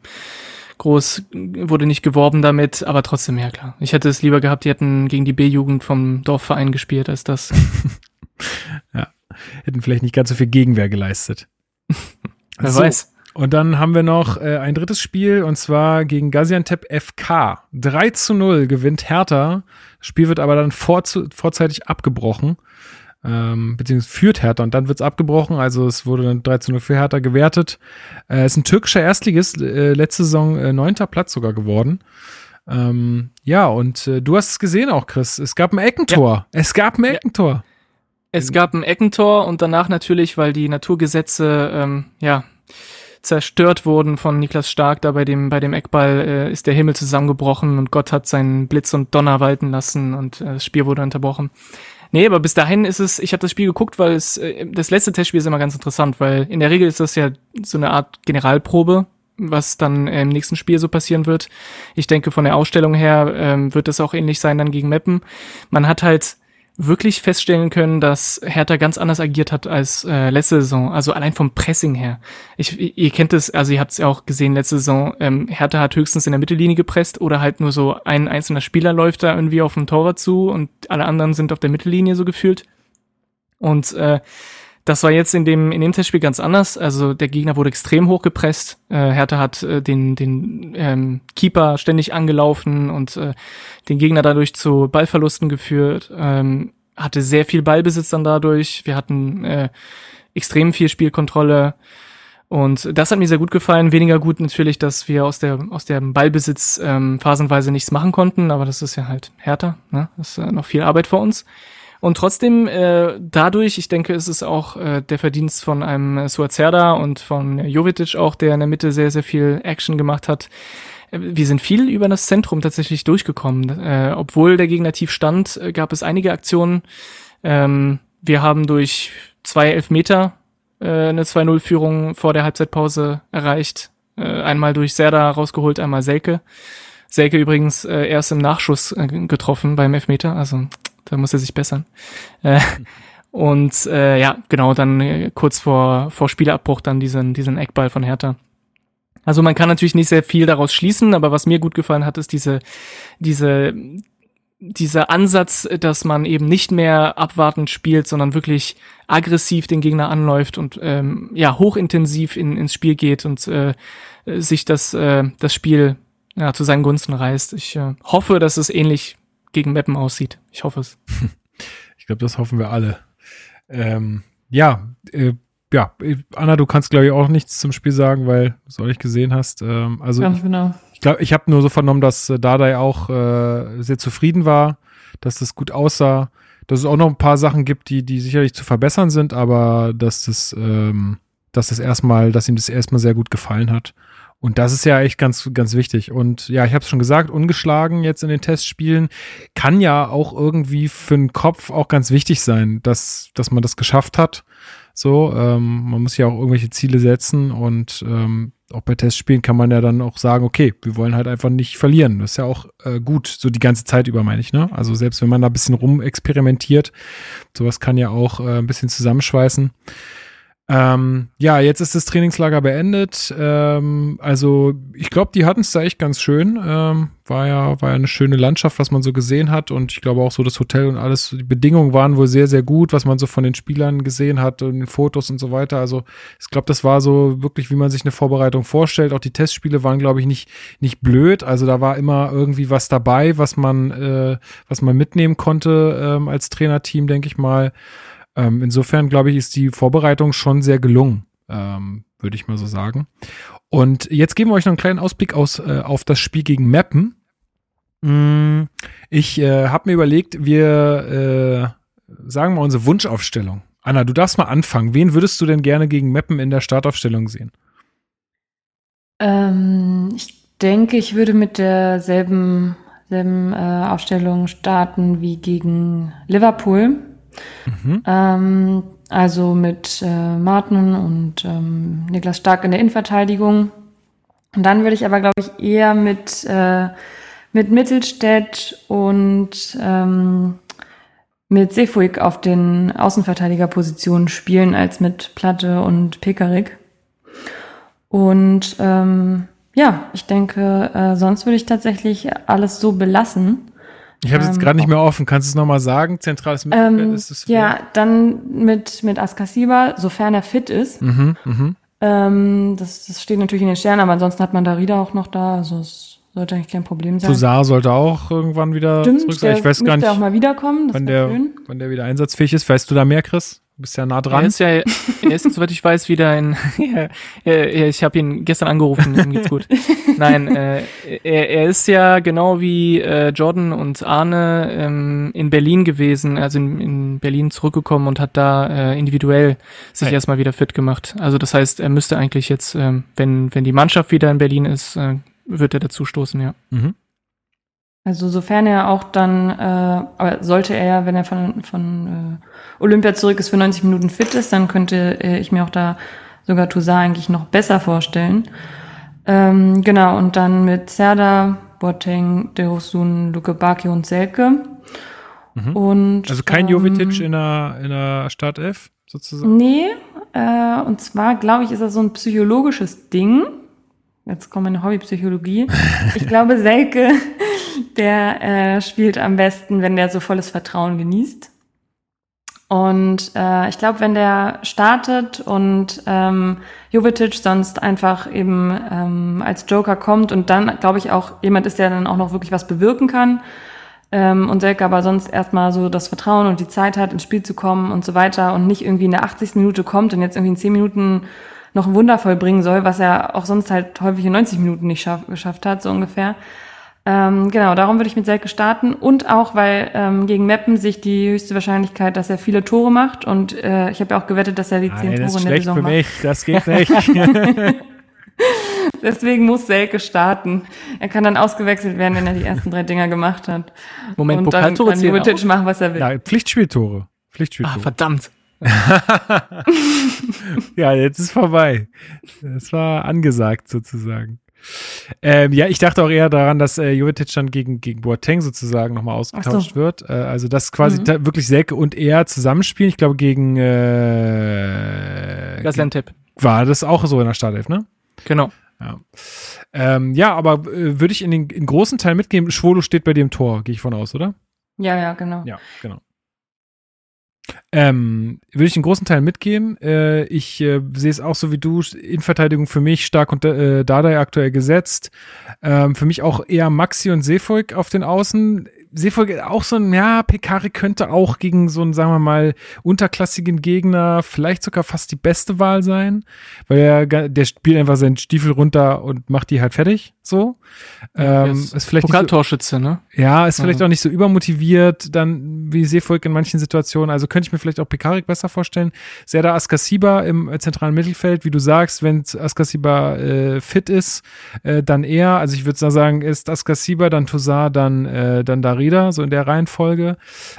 groß, wurde nicht geworben damit, aber trotzdem, ja klar. Ich hätte es lieber gehabt, die hätten gegen die B-Jugend vom Dorfverein gespielt, als das. ja, hätten vielleicht nicht ganz so viel Gegenwehr geleistet. Wer so. weiß. Und dann haben wir noch äh, ein drittes Spiel und zwar gegen Gaziantep FK. 3 zu 0 gewinnt Hertha. Das Spiel wird aber dann vorzu vorzeitig abgebrochen. Ähm, beziehungsweise führt Hertha und dann wird es abgebrochen. Also es wurde dann 3 zu 0 für Hertha gewertet. Es äh, ist ein türkischer Erstligist, äh, letzte Saison äh, neunter Platz sogar geworden. Ähm, ja, und äh, du hast es gesehen auch, Chris. Es gab ein Eckentor. Ja. Es gab ein Eckentor. Ja. Es gab ein Eckentor und danach natürlich, weil die Naturgesetze ähm, ja zerstört wurden von Niklas Stark da bei dem, bei dem Eckball, äh, ist der Himmel zusammengebrochen und Gott hat seinen Blitz und Donner walten lassen und äh, das Spiel wurde unterbrochen. Nee, aber bis dahin ist es, ich habe das Spiel geguckt, weil es, äh, das letzte Testspiel ist immer ganz interessant, weil in der Regel ist das ja so eine Art Generalprobe, was dann im nächsten Spiel so passieren wird. Ich denke, von der Ausstellung her ähm, wird es auch ähnlich sein dann gegen Meppen. Man hat halt wirklich feststellen können, dass Hertha ganz anders agiert hat als äh, letzte Saison. Also allein vom Pressing her. Ich, ihr kennt es, also ihr habt es ja auch gesehen letzte Saison. Ähm, Hertha hat höchstens in der Mittellinie gepresst oder halt nur so ein einzelner Spieler läuft da irgendwie auf dem Torwart zu und alle anderen sind auf der Mittellinie so gefühlt. Und äh, das war jetzt in dem, in dem Testspiel ganz anders. Also der Gegner wurde extrem hoch gepresst. Äh, Hertha hat äh, den, den ähm, Keeper ständig angelaufen und äh, den Gegner dadurch zu Ballverlusten geführt. Ähm, hatte sehr viel Ballbesitz dann dadurch. Wir hatten äh, extrem viel Spielkontrolle. Und das hat mir sehr gut gefallen. Weniger gut natürlich, dass wir aus der aus dem Ballbesitz ähm, phasenweise nichts machen konnten, aber das ist ja halt härter. Ne? Das ist äh, noch viel Arbeit vor uns. Und trotzdem, äh, dadurch, ich denke, ist es auch äh, der Verdienst von einem Suazerda und von Jovetic auch, der in der Mitte sehr, sehr viel Action gemacht hat. Äh, wir sind viel über das Zentrum tatsächlich durchgekommen. Äh, obwohl der Gegner tief stand, äh, gab es einige Aktionen. Ähm, wir haben durch zwei Elfmeter äh, eine 2-0-Führung vor der Halbzeitpause erreicht. Äh, einmal durch Serda rausgeholt, einmal Selke. Selke übrigens äh, erst im Nachschuss äh, getroffen beim Elfmeter, also da muss er sich bessern. Äh, und äh, ja, genau, dann äh, kurz vor, vor Spielabbruch dann diesen, diesen Eckball von Hertha. Also man kann natürlich nicht sehr viel daraus schließen, aber was mir gut gefallen hat, ist diese, diese, dieser Ansatz, dass man eben nicht mehr abwartend spielt, sondern wirklich aggressiv den Gegner anläuft und ähm, ja hochintensiv in, ins Spiel geht und äh, sich das, äh, das Spiel ja, zu seinen Gunsten reißt. Ich äh, hoffe, dass es ähnlich gegen Meppen aussieht. Ich hoffe es. Ich glaube, das hoffen wir alle. Ähm, ja, äh, ja, Anna, du kannst, glaube ich, auch nichts zum Spiel sagen, weil du es auch nicht gesehen hast. Ähm, also Ganz genau. Ich glaube, ich habe nur so vernommen, dass äh, Dardai auch äh, sehr zufrieden war, dass das gut aussah, dass es auch noch ein paar Sachen gibt, die, die sicherlich zu verbessern sind, aber dass das, ähm, dass das erstmal, dass ihm das erstmal sehr gut gefallen hat. Und das ist ja echt ganz, ganz wichtig. Und ja, ich habe es schon gesagt, ungeschlagen jetzt in den Testspielen kann ja auch irgendwie für den Kopf auch ganz wichtig sein, dass, dass man das geschafft hat. So, ähm, man muss ja auch irgendwelche Ziele setzen und ähm, auch bei Testspielen kann man ja dann auch sagen, okay, wir wollen halt einfach nicht verlieren. Das ist ja auch äh, gut, so die ganze Zeit über, meine ich, ne? Also selbst wenn man da ein bisschen rumexperimentiert, sowas kann ja auch äh, ein bisschen zusammenschweißen. Ähm, ja, jetzt ist das Trainingslager beendet. Ähm, also ich glaube, die hatten es da echt ganz schön. Ähm, war ja war ja eine schöne Landschaft, was man so gesehen hat und ich glaube auch so das Hotel und alles. Die Bedingungen waren wohl sehr sehr gut, was man so von den Spielern gesehen hat und den Fotos und so weiter. Also ich glaube, das war so wirklich, wie man sich eine Vorbereitung vorstellt. Auch die Testspiele waren, glaube ich, nicht nicht blöd. Also da war immer irgendwie was dabei, was man äh, was man mitnehmen konnte ähm, als Trainerteam, denke ich mal. Ähm, insofern, glaube ich, ist die Vorbereitung schon sehr gelungen, ähm, würde ich mal so sagen. Und jetzt geben wir euch noch einen kleinen Ausblick aus, äh, auf das Spiel gegen Mappen. Mm, ich äh, habe mir überlegt, wir äh, sagen mal unsere Wunschaufstellung. Anna, du darfst mal anfangen. Wen würdest du denn gerne gegen Mappen in der Startaufstellung sehen? Ähm, ich denke, ich würde mit derselben selben, äh, Aufstellung starten wie gegen Liverpool. Mhm. Ähm, also mit äh, Martin und ähm, Niklas Stark in der Innenverteidigung. Und dann würde ich aber, glaube ich, eher mit, äh, mit Mittelstädt und ähm, mit Sefuig auf den Außenverteidigerpositionen spielen als mit Platte und Pekarik. Und ähm, ja, ich denke, äh, sonst würde ich tatsächlich alles so belassen. Ich habe es jetzt ähm, gerade nicht mehr offen. Kannst du es nochmal sagen? Zentrales Mittelfeld ähm, ist es. Ja, dann mit, mit Askasiba, sofern er fit ist. Mhm, mh. ähm, das, das steht natürlich in den Sternen, aber ansonsten hat man Darida auch noch da. Also es sollte eigentlich kein Problem sein. Tosar sollte auch irgendwann wieder Stimmt, zurück sein. Ich weiß gar nicht, auch mal wiederkommen. Das wann, der, wann der wieder einsatzfähig ist. Weißt du da mehr, Chris? Du bist ja nah dran. Er ist ja, er ist, soweit ich weiß, wieder in. ja, ich habe ihn gestern angerufen, ihm geht's gut. Nein, äh, er, er ist ja genau wie äh, Jordan und Arne ähm, in Berlin gewesen, also in, in Berlin zurückgekommen und hat da äh, individuell sich hey. erstmal wieder fit gemacht. Also das heißt, er müsste eigentlich jetzt, äh, wenn, wenn die Mannschaft wieder in Berlin ist, äh, wird er dazu stoßen, ja. Mhm. Also sofern er auch dann, äh, aber sollte er, wenn er von, von äh, Olympia zurück ist, für 90 Minuten fit ist, dann könnte äh, ich mir auch da sogar Toussaint eigentlich noch besser vorstellen. Ähm, genau, und dann mit Serda, Boateng, Derosun, Luke Baki und Selke. Mhm. Und, also kein ähm, Jovetic in der, in der Startelf sozusagen? Nee, äh, und zwar glaube ich, ist das so ein psychologisches Ding. Jetzt kommt meine Hobbypsychologie. Ich glaube, Selke der äh, spielt am besten, wenn der so volles Vertrauen genießt. Und äh, ich glaube, wenn der startet und ähm, Jovetic sonst einfach eben ähm, als Joker kommt und dann, glaube ich, auch jemand ist, der dann auch noch wirklich was bewirken kann ähm, und Selke aber sonst erstmal so das Vertrauen und die Zeit hat, ins Spiel zu kommen und so weiter und nicht irgendwie in der 80. Minute kommt und jetzt irgendwie in 10 Minuten noch ein Wunder vollbringen soll, was er auch sonst halt häufig in 90 Minuten nicht schaff, geschafft hat, so ungefähr. Ähm, genau, darum würde ich mit Selke starten und auch, weil ähm, gegen Meppen sich die höchste Wahrscheinlichkeit, dass er viele Tore macht und äh, ich habe ja auch gewettet, dass er die zehn Tore in der Saison für macht. Mich. Das geht nicht. Deswegen muss Selke starten. Er kann dann ausgewechselt werden, wenn er die ersten drei Dinger gemacht hat. Moment, und dann kann Jovetic machen, was er will. Ja, Pflichtspieltore. Pflichtspieltore. Ah, verdammt. ja, jetzt ist vorbei. Das war angesagt sozusagen. Ähm, ja, ich dachte auch eher daran, dass äh, Jovetic dann gegen, gegen Boateng sozusagen nochmal ausgetauscht so. wird. Äh, also, dass quasi mhm. wirklich Selke und er zusammenspielen. Ich glaube, gegen äh, Gaziantep. War das auch so in der Startelf, ne? Genau. Ja, ähm, ja aber äh, würde ich in den in großen Teil mitgeben, Schwolo steht bei dem Tor, gehe ich von aus, oder? Ja, ja, genau. Ja, genau. Ähm, würde ich einen großen Teil mitgeben. Äh, ich äh, sehe es auch so wie du. Innenverteidigung für mich stark unter äh, Dardai aktuell gesetzt. Ähm, für mich auch eher Maxi und Seefolk auf den Außen. Seefolge auch so ein, ja, Pekari könnte auch gegen so einen, sagen wir mal, unterklassigen Gegner vielleicht sogar fast die beste Wahl sein, weil er, der spielt einfach seinen Stiefel runter und macht die halt fertig, so. Ja, ähm, ist, ist vielleicht Pokaltorschütze, ne? Ja, ist vielleicht auch nicht so übermotiviert, dann wie Seefolk in manchen Situationen, also könnte ich mir vielleicht auch Pekarik besser vorstellen. Serda Askasiba im äh, zentralen Mittelfeld, wie du sagst, wenn Askasiba äh, fit ist, äh, dann eher, also ich würde sagen, ist Askasiba, dann Tosar, dann, äh, dann Dari Darida, so in der Reihenfolge.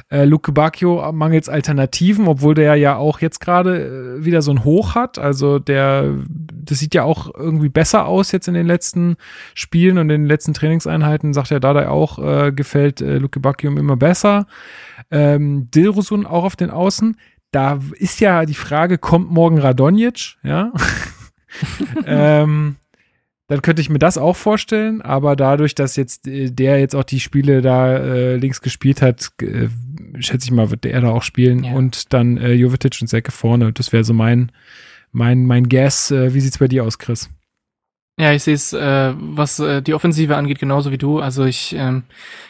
Äh, Luke Bacchio mangels Alternativen, obwohl der ja auch jetzt gerade äh, wieder so ein Hoch hat. Also der, das sieht ja auch irgendwie besser aus jetzt in den letzten Spielen und in den letzten Trainingseinheiten, sagt ja Dada auch, äh, gefällt äh, Luke Bacchio immer besser. Ähm, Dilrosun auch auf den Außen. Da ist ja die Frage, kommt morgen Radonjic? Ja. ähm, dann könnte ich mir das auch vorstellen, aber dadurch, dass jetzt äh, der jetzt auch die Spiele da äh, links gespielt hat, äh, schätze ich mal, wird der da auch spielen ja. und dann äh, Jovetic und Säcke vorne. Das wäre so mein, mein, mein Guess. Äh, wie sieht's bei dir aus, Chris? Ja, ich sehe es, äh, was äh, die Offensive angeht, genauso wie du. Also ich ähm,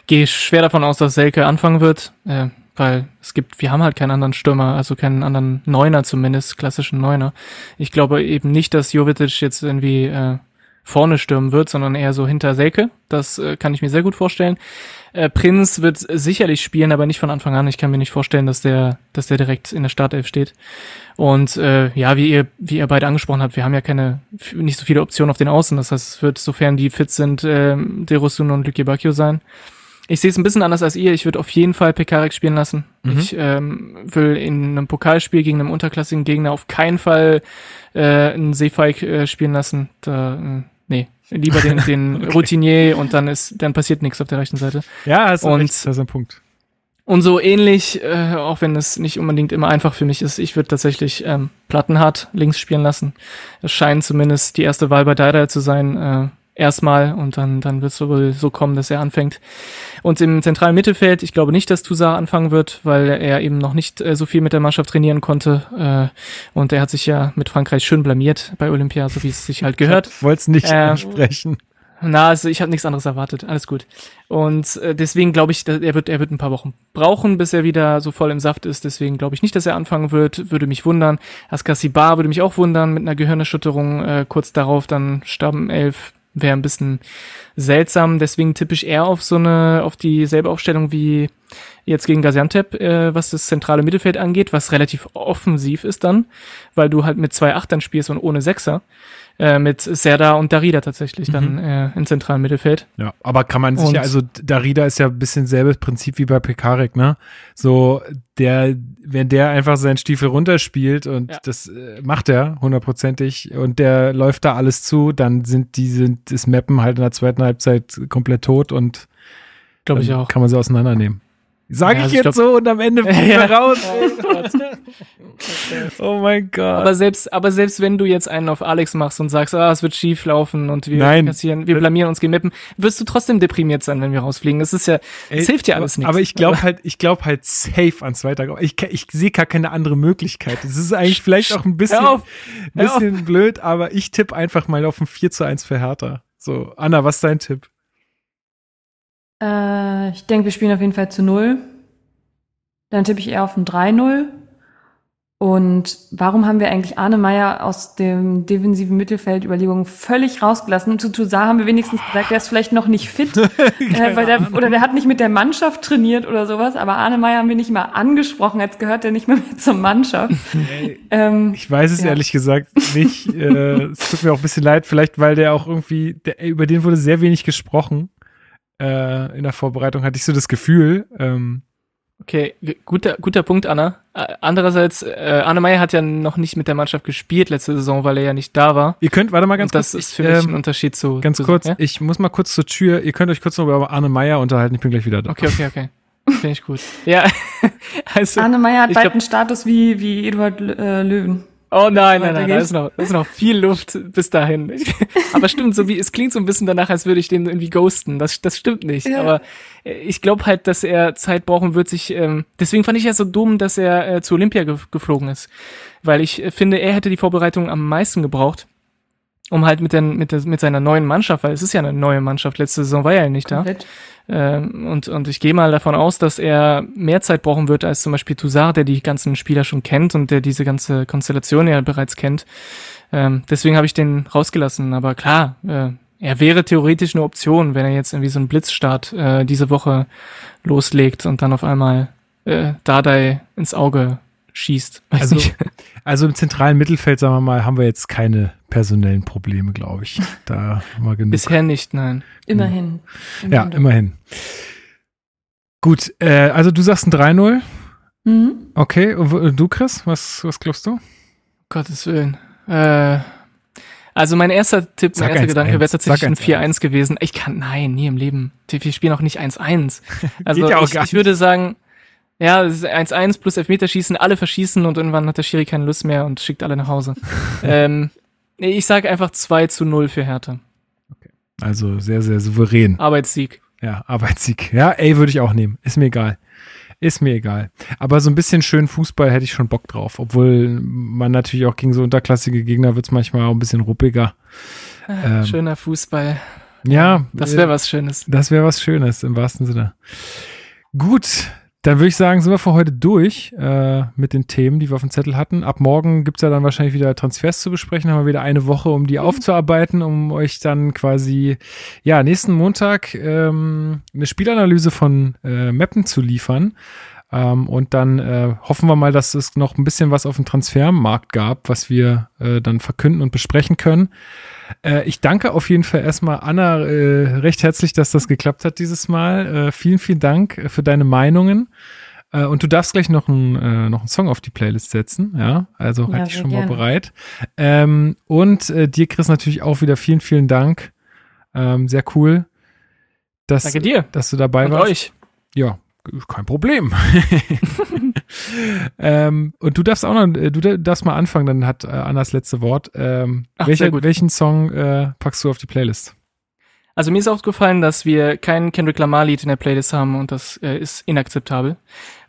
gehe schwer davon aus, dass Selke anfangen wird, äh, weil es gibt, wir haben halt keinen anderen Stürmer, also keinen anderen Neuner zumindest, klassischen Neuner. Ich glaube eben nicht, dass Jovetic jetzt irgendwie äh, vorne stürmen wird, sondern eher so hinter Selke. Das äh, kann ich mir sehr gut vorstellen. Äh, Prinz wird sicherlich spielen, aber nicht von Anfang an. Ich kann mir nicht vorstellen, dass der, dass der direkt in der Startelf steht. Und äh, ja, wie ihr, wie ihr beide angesprochen habt, wir haben ja keine, nicht so viele Optionen auf den Außen. Das heißt, es wird, sofern die fit sind, äh, Derosun und Luki Bacchio sein. Ich sehe es ein bisschen anders als ihr. Ich würde auf jeden Fall Pekarik spielen lassen. Mhm. Ich ähm, will in einem Pokalspiel gegen einen unterklassigen Gegner auf keinen Fall äh, einen Seefeig äh, spielen lassen. Da, äh, lieber den, den okay. Routinier und dann ist, dann passiert nichts auf der rechten Seite. Ja, hast und, recht, das ist ein Punkt. Und so ähnlich, äh, auch wenn es nicht unbedingt immer einfach für mich ist, ich würde tatsächlich ähm, Plattenhardt links spielen lassen. Es scheint zumindest die erste Wahl bei Dada zu sein. Äh, erstmal und dann, dann wird es wohl so kommen, dass er anfängt. Und im zentralen Mittelfeld, ich glaube nicht, dass Toussaint anfangen wird, weil er eben noch nicht äh, so viel mit der Mannschaft trainieren konnte. Äh, und er hat sich ja mit Frankreich schön blamiert bei Olympia, so wie es sich halt gehört. Ich wollte es nicht äh, ansprechen. Na, also ich habe nichts anderes erwartet. Alles gut. Und äh, deswegen glaube ich, er wird, er wird ein paar Wochen brauchen, bis er wieder so voll im Saft ist. Deswegen glaube ich nicht, dass er anfangen wird. Würde mich wundern. Askasibar würde mich auch wundern mit einer Gehirnerschütterung. Äh, kurz darauf dann starben elf wäre ein bisschen seltsam. Deswegen tippe ich eher auf so eine, auf dieselbe Aufstellung wie jetzt gegen Gaziantep, äh, was das zentrale Mittelfeld angeht, was relativ offensiv ist dann, weil du halt mit zwei Achtern spielst und ohne Sechser. Äh, mit Serda und Darida tatsächlich dann mhm. äh, im zentralen Mittelfeld. Ja, aber kann man sich ja, also Darida ist ja ein bisschen selbes Prinzip wie bei Pekarik, ne? So, der, wenn der einfach seinen Stiefel runterspielt und ja. das äh, macht er hundertprozentig und der läuft da alles zu, dann sind die, sind das Mappen halt in der zweiten Halbzeit komplett tot und Glaube ich auch. Kann man sie auseinandernehmen. Sag ja, ich also jetzt ich glaub, so und am Ende fliegen wir raus. oh mein Gott. Aber selbst, aber selbst wenn du jetzt einen auf Alex machst und sagst, ah, es wird schief laufen und wir Nein. kassieren, wir blamieren uns gegen Mappen, wirst du trotzdem deprimiert sein, wenn wir rausfliegen. Das ist ja, es hilft ja alles nicht. Aber ich glaube halt, ich glaube halt safe ans Weiter. Ich, ich sehe gar keine andere Möglichkeit. Es ist eigentlich vielleicht auch ein bisschen, auf, bisschen blöd, aber ich tippe einfach mal auf ein 4 zu 1 für Hertha. So, Anna, was ist dein Tipp? Äh, ich denke, wir spielen auf jeden Fall zu null. Dann tippe ich eher auf ein 3-0. Und warum haben wir eigentlich Arne Meyer aus dem defensiven Mittelfeld Überlegungen völlig rausgelassen? Zu Toussaint haben wir wenigstens gesagt, der ist vielleicht noch nicht fit, äh, weil der, oder der hat nicht mit der Mannschaft trainiert oder sowas. Aber Arne Meyer haben wir nicht mal angesprochen, als gehört er nicht mehr, mehr zur Mannschaft. ähm, ich weiß es ja. ehrlich gesagt nicht. äh, es tut mir auch ein bisschen leid, vielleicht weil der auch irgendwie, der, über den wurde sehr wenig gesprochen äh, in der Vorbereitung, hatte ich so das Gefühl. Ähm, okay, guter, guter Punkt, Anna. Andererseits, äh, Anne Meyer hat ja noch nicht mit der Mannschaft gespielt letzte Saison, weil er ja nicht da war. Ihr könnt, warte mal ganz Und das kurz. Das ist für mich ähm, ein Unterschied zu. Ganz zu, kurz, ja? ich muss mal kurz zur Tür. Ihr könnt euch kurz noch über Arne Meyer unterhalten. Ich bin gleich wieder da. Okay, okay, okay. Finde ich gut. Ja. also, Arne Meyer hat bald glaub, einen Status wie, wie Eduard äh, Löwen. Oh nein, nein, nein, da ist noch, da ist noch viel Luft bis dahin. Aber stimmt, so wie, es klingt so ein bisschen danach, als würde ich den irgendwie ghosten. Das, das stimmt nicht. Ja. Aber äh, ich glaube halt, dass er Zeit brauchen wird, sich, ähm, deswegen fand ich ja so dumm, dass er äh, zu Olympia ge geflogen ist. Weil ich äh, finde, er hätte die Vorbereitung am meisten gebraucht um halt mit, den, mit, der, mit seiner neuen Mannschaft, weil es ist ja eine neue Mannschaft, letzte Saison war er ja nicht Komplett. da. Ähm, und, und ich gehe mal davon aus, dass er mehr Zeit brauchen wird als zum Beispiel Toussaint, der die ganzen Spieler schon kennt und der diese ganze Konstellation ja bereits kennt. Ähm, deswegen habe ich den rausgelassen. Aber klar, äh, er wäre theoretisch eine Option, wenn er jetzt irgendwie so einen Blitzstart äh, diese Woche loslegt und dann auf einmal äh, Dardai ins Auge schießt. also, also im zentralen Mittelfeld, sagen wir mal, haben wir jetzt keine personellen Probleme, glaube ich. Da mal genug. Bisher nicht, nein. Immerhin. immerhin ja, immerhin. Gut, äh, also du sagst ein 3-0. Mhm. Okay, und du, Chris, was, was glaubst du? Gottes Willen. Äh, also mein erster Tipp, mein erster Gedanke wäre tatsächlich ein 4-1 gewesen. Ich kann, nein, nie im Leben. Wir spielen auch nicht 1-1. Also ja ich, ich würde sagen, ja, es ist 1-1 plus Elfmeterschießen, alle verschießen und irgendwann hat der Schiri keine Lust mehr und schickt alle nach Hause. ähm, ich sage einfach 2 zu 0 für Hertha. Okay. Also sehr, sehr souverän. Arbeitssieg. Ja, Arbeitssieg. Ja, ey, würde ich auch nehmen. Ist mir egal. Ist mir egal. Aber so ein bisschen schön Fußball hätte ich schon Bock drauf. Obwohl man natürlich auch gegen so unterklassige Gegner wird es manchmal auch ein bisschen ruppiger. Ah, ähm, Schöner Fußball. Ja. Das wäre was Schönes. Das wäre was Schönes, im wahrsten Sinne. Gut, dann würde ich sagen, sind wir für heute durch äh, mit den Themen, die wir auf dem Zettel hatten. Ab morgen gibt's ja dann wahrscheinlich wieder Transfers zu besprechen. Haben wir wieder eine Woche, um die mhm. aufzuarbeiten, um euch dann quasi, ja, nächsten Montag ähm, eine Spielanalyse von äh, Mappen zu liefern. Ähm, und dann äh, hoffen wir mal, dass es noch ein bisschen was auf dem Transfermarkt gab, was wir äh, dann verkünden und besprechen können. Äh, ich danke auf jeden Fall erstmal Anna äh, recht herzlich, dass das geklappt hat dieses Mal. Äh, vielen, vielen Dank für deine Meinungen. Äh, und du darfst gleich noch, ein, äh, noch einen Song auf die Playlist setzen, ja. Also halt dich schon gerne. mal bereit. Ähm, und dir, Chris, natürlich auch wieder vielen, vielen Dank. Ähm, sehr cool. Dass, Danke dir. Dass du dabei und warst. euch. Ja, kein Problem. ähm, und du darfst auch noch, äh, du darfst mal anfangen, dann hat äh, Annas letzte Wort. Ähm, Ach, welcher, welchen Song äh, packst du auf die Playlist? Also mir ist aufgefallen, dass wir kein Kendrick Lamar Lied in der Playlist haben und das äh, ist inakzeptabel.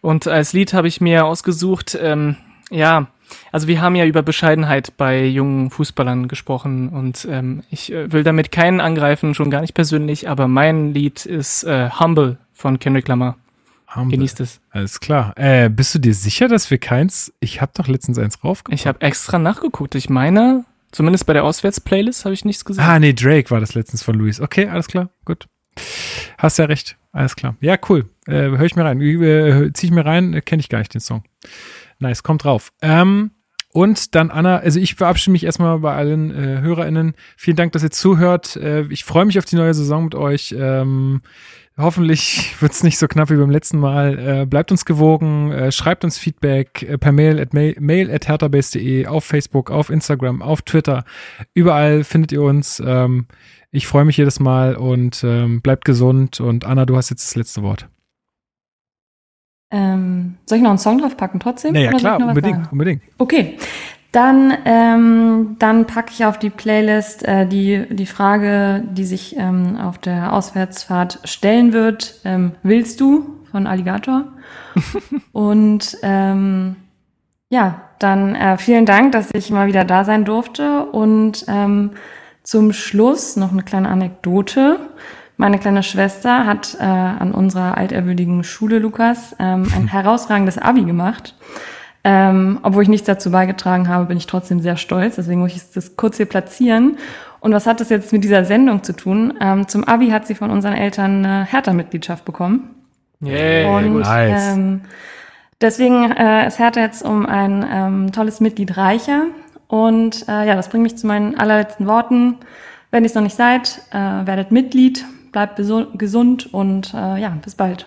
Und als Lied habe ich mir ausgesucht, ähm, ja, also wir haben ja über Bescheidenheit bei jungen Fußballern gesprochen und ähm, ich äh, will damit keinen angreifen, schon gar nicht persönlich, aber mein Lied ist äh, Humble von Kendrick Lamar. Humble. Genießt es. Alles klar. Äh, bist du dir sicher, dass wir keins. Ich habe doch letztens eins raufgeguckt. Ich habe extra nachgeguckt. Ich meine, zumindest bei der Auswärts-Playlist habe ich nichts gesehen. Ah, nee, Drake war das letztens von Luis. Okay, alles klar. Gut. Hast ja recht. Alles klar. Ja, cool. Äh, hör ich mir rein. Äh, zieh ich mir rein. Äh, Kenne ich gar nicht den Song. Nice, kommt drauf. Ähm, und dann Anna, also ich verabschiede mich erstmal bei allen äh, HörerInnen. Vielen Dank, dass ihr zuhört. Äh, ich freue mich auf die neue Saison mit euch. Ähm, Hoffentlich wird es nicht so knapp wie beim letzten Mal. Äh, bleibt uns gewogen, äh, schreibt uns Feedback äh, per Mail at, mail, mail at herterbase.de, auf Facebook, auf Instagram, auf Twitter. Überall findet ihr uns. Ähm, ich freue mich jedes Mal und ähm, bleibt gesund. Und Anna, du hast jetzt das letzte Wort. Ähm, soll ich noch einen Song draufpacken trotzdem? Naja, klar, unbedingt, unbedingt. Okay, dann, ähm, dann packe ich auf die Playlist äh, die, die Frage, die sich ähm, auf der Auswärtsfahrt stellen wird. Ähm, willst du von Alligator? Und ähm, ja, dann äh, vielen Dank, dass ich mal wieder da sein durfte. Und ähm, zum Schluss noch eine kleine Anekdote. Meine kleine Schwester hat äh, an unserer altehrwürdigen Schule, Lukas, ähm, ein herausragendes Abi gemacht. Ähm, obwohl ich nichts dazu beigetragen habe, bin ich trotzdem sehr stolz. Deswegen muss ich das kurz hier platzieren. Und was hat das jetzt mit dieser Sendung zu tun? Ähm, zum Abi hat sie von unseren Eltern eine Hertha-Mitgliedschaft bekommen. Yeah, Und nice. ähm, deswegen äh, ist Hertha jetzt um ein ähm, tolles Mitglied reicher. Und äh, ja, das bringt mich zu meinen allerletzten Worten. Wenn ihr es noch nicht seid, äh, werdet Mitglied, bleibt gesund und äh, ja, bis bald.